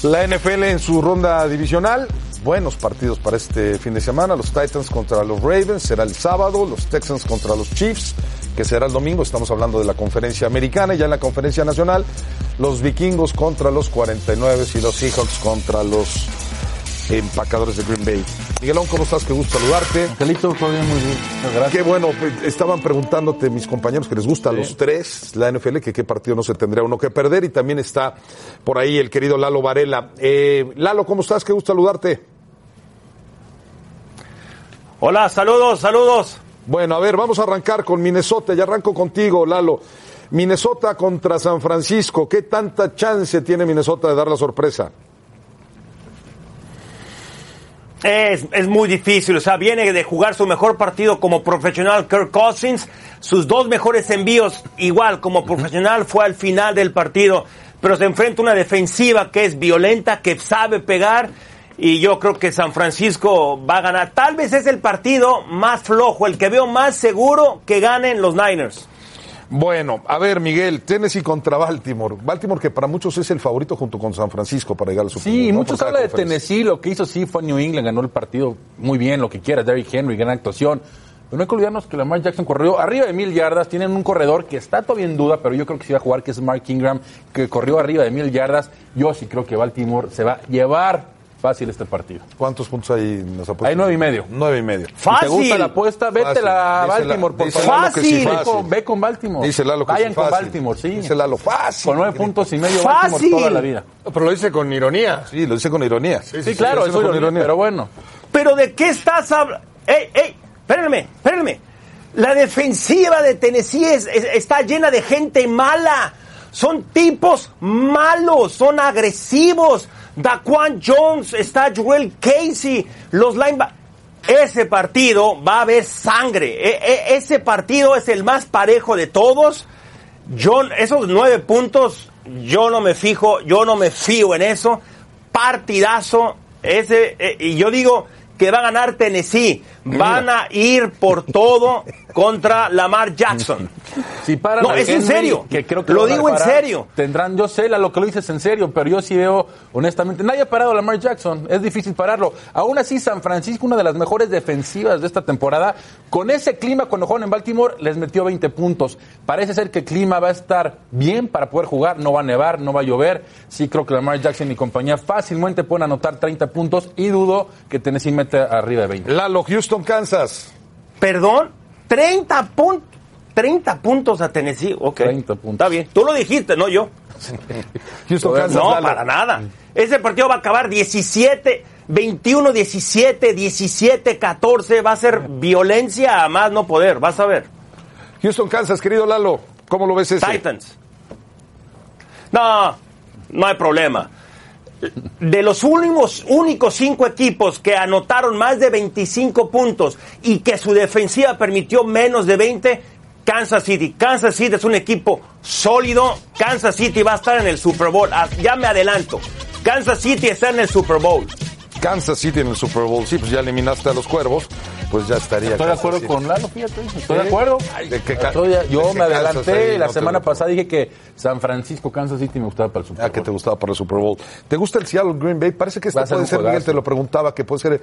Speaker 2: La NFL en su ronda divisional, buenos partidos para este fin de semana. Los Titans contra los Ravens será el sábado, los Texans contra los Chiefs, que será el domingo. Estamos hablando de la conferencia americana y ya en la conferencia nacional, los Vikingos contra los 49 y los Seahawks contra los empacadores de Green Bay. Miguelón, ¿cómo estás? Qué gusto saludarte.
Speaker 18: Angelito, todo bien, muy bien. Gracias.
Speaker 2: Qué bueno, pues, estaban preguntándote mis compañeros que les gusta a los tres la NFL, que qué partido no se tendría uno que perder. Y también está por ahí el querido Lalo Varela. Eh, Lalo, ¿cómo estás? Qué gusto saludarte.
Speaker 19: Hola, saludos, saludos.
Speaker 2: Bueno, a ver, vamos a arrancar con Minnesota. Ya arranco contigo, Lalo. Minnesota contra San Francisco. ¿Qué tanta chance tiene Minnesota de dar la sorpresa?
Speaker 19: Es, es, muy difícil, o sea, viene de jugar su mejor partido como profesional Kirk Cousins, sus dos mejores envíos igual como profesional fue al final del partido, pero se enfrenta a una defensiva que es violenta, que sabe pegar y yo creo que San Francisco va a ganar. Tal vez es el partido más flojo, el que veo más seguro que ganen los Niners.
Speaker 2: Bueno, a ver, Miguel, Tennessee contra Baltimore. Baltimore que para muchos es el favorito junto con San Francisco para llegar al Super
Speaker 18: Sí, muchos hablan de. Tennessee, lo que hizo sí fue New England, ganó el partido muy bien, lo que quiera, Derrick Henry, gran actuación. Pero no hay que olvidarnos que Lamar Jackson corrió arriba de mil yardas, tienen un corredor que está todavía en duda, pero yo creo que sí va a jugar, que es Mark Ingram, que corrió arriba de mil yardas. Yo sí creo que Baltimore se va a llevar fácil este partido.
Speaker 2: ¿Cuántos puntos hay en las apuestas?
Speaker 18: Hay nueve y medio.
Speaker 2: Nueve y medio.
Speaker 18: Si te gusta la apuesta, vete
Speaker 2: Fácil.
Speaker 18: a Baltimore, por favor.
Speaker 2: Lalo que sí,
Speaker 18: Ve
Speaker 2: fácil.
Speaker 18: con- Ve con Baltimore.
Speaker 2: Dice Lalo que sí,
Speaker 18: Vayan con
Speaker 2: fácil.
Speaker 18: Baltimore, sí.
Speaker 2: Dice Lalo, fácil.
Speaker 18: Con nueve puntos y medio
Speaker 19: Fácil.
Speaker 18: Baltimore toda la vida.
Speaker 3: Pero lo dice con ironía.
Speaker 2: Sí, lo dice con ironía.
Speaker 18: Sí, claro,
Speaker 2: lo dice
Speaker 18: eso
Speaker 2: con
Speaker 18: es ironía, pero bueno.
Speaker 19: Pero ¿de qué estás hablando? ¡Ey, ey! Espérenme, espérenme. La defensiva de Tennessee es- es- está llena de gente mala. Son tipos malos, son agresivos. Daquan Jones, está Joel Casey, los linebackers. Ese partido va a haber sangre. E- e- ese partido es el más parejo de todos. Yo, esos nueve puntos, yo no me fijo, yo no me fío en eso. Partidazo. Ese, eh, y yo digo que va a ganar Tennessee. Van a ir por todo contra Lamar Jackson.
Speaker 18: Si paran
Speaker 19: No,
Speaker 18: a
Speaker 19: es en serio.
Speaker 18: Que creo que
Speaker 19: Lo digo en serio.
Speaker 18: Tendrán, yo sé la- lo que lo dices en serio, pero yo sí veo, honestamente, nadie ha parado a Lamar Jackson. Es difícil pararlo. Aún así, San Francisco, una de las mejores defensivas de esta temporada, con ese clima cuando juegan en Baltimore, les metió 20 puntos. Parece ser que el clima va a estar bien para poder jugar. No va a nevar, no va a llover. Sí creo que Lamar Jackson y compañía fácilmente pueden anotar 30 puntos y dudo que Tennessee mete arriba de 20.
Speaker 2: Lalo, Houston, Kansas.
Speaker 19: Perdón, 30 puntos. 30 puntos a Tennessee. Ok.
Speaker 18: 30 puntos.
Speaker 19: Está bien. Tú lo dijiste, no yo.
Speaker 2: Houston, Kansas.
Speaker 19: No, para nada. Ese partido va a acabar 17, 21, 17, 17, 14. Va a ser violencia a más no poder. Vas a ver.
Speaker 2: Houston, Kansas, querido Lalo. ¿Cómo lo ves ese?
Speaker 19: Titans. No, no hay problema. De los únicos, únicos cinco equipos que anotaron más de 25 puntos y que su defensiva permitió menos de 20, Kansas City. Kansas City es un equipo sólido. Kansas City va a estar en el Super Bowl. Ah, Ya me adelanto. Kansas City está en el Super Bowl.
Speaker 2: Kansas City en el Super Bowl. Sí, pues ya eliminaste a los cuervos, pues ya estaría.
Speaker 18: Estoy de acuerdo
Speaker 2: City.
Speaker 18: con Lalo, fíjate. Estoy
Speaker 2: Sí.
Speaker 18: de acuerdo.
Speaker 2: de que Ca-
Speaker 18: Estoy-
Speaker 2: de
Speaker 18: yo me adelanté
Speaker 2: ahí
Speaker 18: la
Speaker 2: no
Speaker 18: semana pasada dije que San Francisco, Kansas City me gustaba para el Super
Speaker 2: Ah, que te gustaba para el Super Bowl. ¿Te gusta el Seattle Green Bay? Parece que este puede ser, Miguel, te lo preguntaba, que puede ser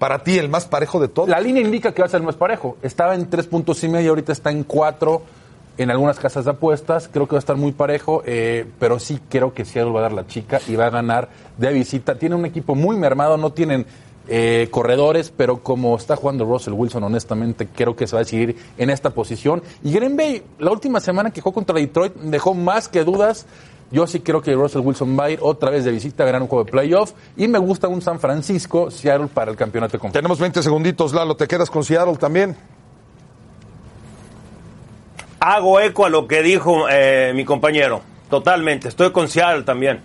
Speaker 2: para ti el más parejo de todos.
Speaker 18: La línea indica que va a ser más parejo. Estaba en tres puntos y medio, ahorita está en cuatro en algunas casas de apuestas. Creo que va a estar muy parejo, eh, pero sí creo que Seattle va a dar la chica y va a ganar de visita. Tiene un equipo muy mermado, no tienen eh, corredores, pero como está jugando Russell Wilson, honestamente, creo que se va a decidir en esta posición. Y Green Bay, la última semana que jugó contra Detroit, dejó más que dudas. Yo sí creo que Russell Wilson va a ir otra vez de visita a ganar un juego de playoff. Y me gusta un San Francisco, Seattle para el campeonato completo.
Speaker 2: Tenemos 20 segunditos, Lalo. ¿Te quedas con Seattle también?
Speaker 19: Hago eco a lo que dijo eh, mi compañero. Totalmente. Estoy con Seattle también.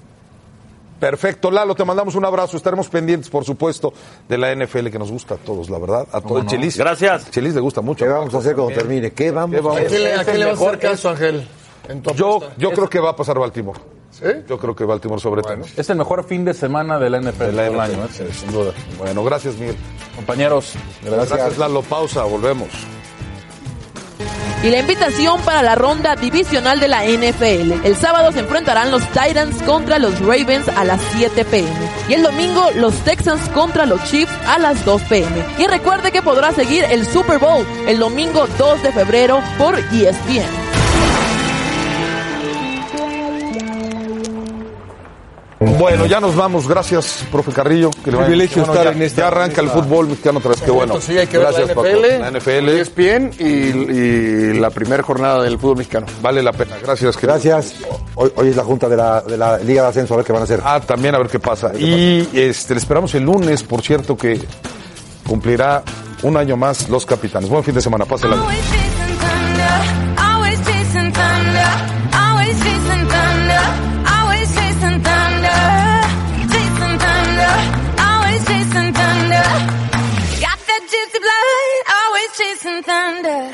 Speaker 2: Perfecto, Lalo, te mandamos un abrazo. Estaremos pendientes, por supuesto, de la NFL que nos gusta a todos, la verdad. A todo el
Speaker 19: no?
Speaker 2: Chelis.
Speaker 19: Gracias.
Speaker 2: Chelis le gusta mucho.
Speaker 5: ¿Qué vamos a hacer cuando termine? ¿Qué vamos,
Speaker 2: ¿Qué vamos
Speaker 5: a
Speaker 2: a
Speaker 3: ¿A quién le, a le vas a hacer caso, Ángel? En tu
Speaker 2: Yo, yo creo que va a pasar Baltimore.
Speaker 3: ¿Sí?
Speaker 2: Yo creo que Baltimore sobre todo.
Speaker 18: Es el mejor fin de semana de la NFL
Speaker 2: De la
Speaker 18: todo el
Speaker 2: NFL.
Speaker 18: año, ¿eh? sin duda.
Speaker 2: Bueno, gracias, Miguel.
Speaker 18: Compañeros,
Speaker 2: Gracias, Lalo. Pausa, volvemos.
Speaker 15: Y la invitación para la ronda divisional de la NFL. El sábado se enfrentarán los Titans contra los Ravens a las 7 pm. Y el domingo los Texans contra los Chiefs a las 2 pm. Y recuerde que podrá seguir el Super Bowl el domingo 2 de febrero por ESPN.
Speaker 2: Bueno, ya nos vamos. Gracias, profe Carrillo. Que le
Speaker 4: Privilegio
Speaker 2: Bueno,
Speaker 4: estar
Speaker 2: ya,
Speaker 4: en esta-
Speaker 2: ya arranca el fútbol mexicano otra vez. Qué bueno.
Speaker 3: Sí, hay que ver
Speaker 2: Gracias,
Speaker 3: la
Speaker 2: Paco.
Speaker 3: NFL,
Speaker 2: La NFL.
Speaker 3: ESPN y, y la primera jornada del fútbol mexicano.
Speaker 2: Vale la pena. Gracias. querido.
Speaker 5: Gracias. Hoy, hoy es la junta de la, de la Liga de Ascenso, a ver qué van a hacer.
Speaker 2: Ah, también a ver qué pasa. Y este, le esperamos el lunes, por cierto, que cumplirá un año más los capitanes. Buen fin de semana. Pásela. bien.
Speaker 20: Chasing thunder.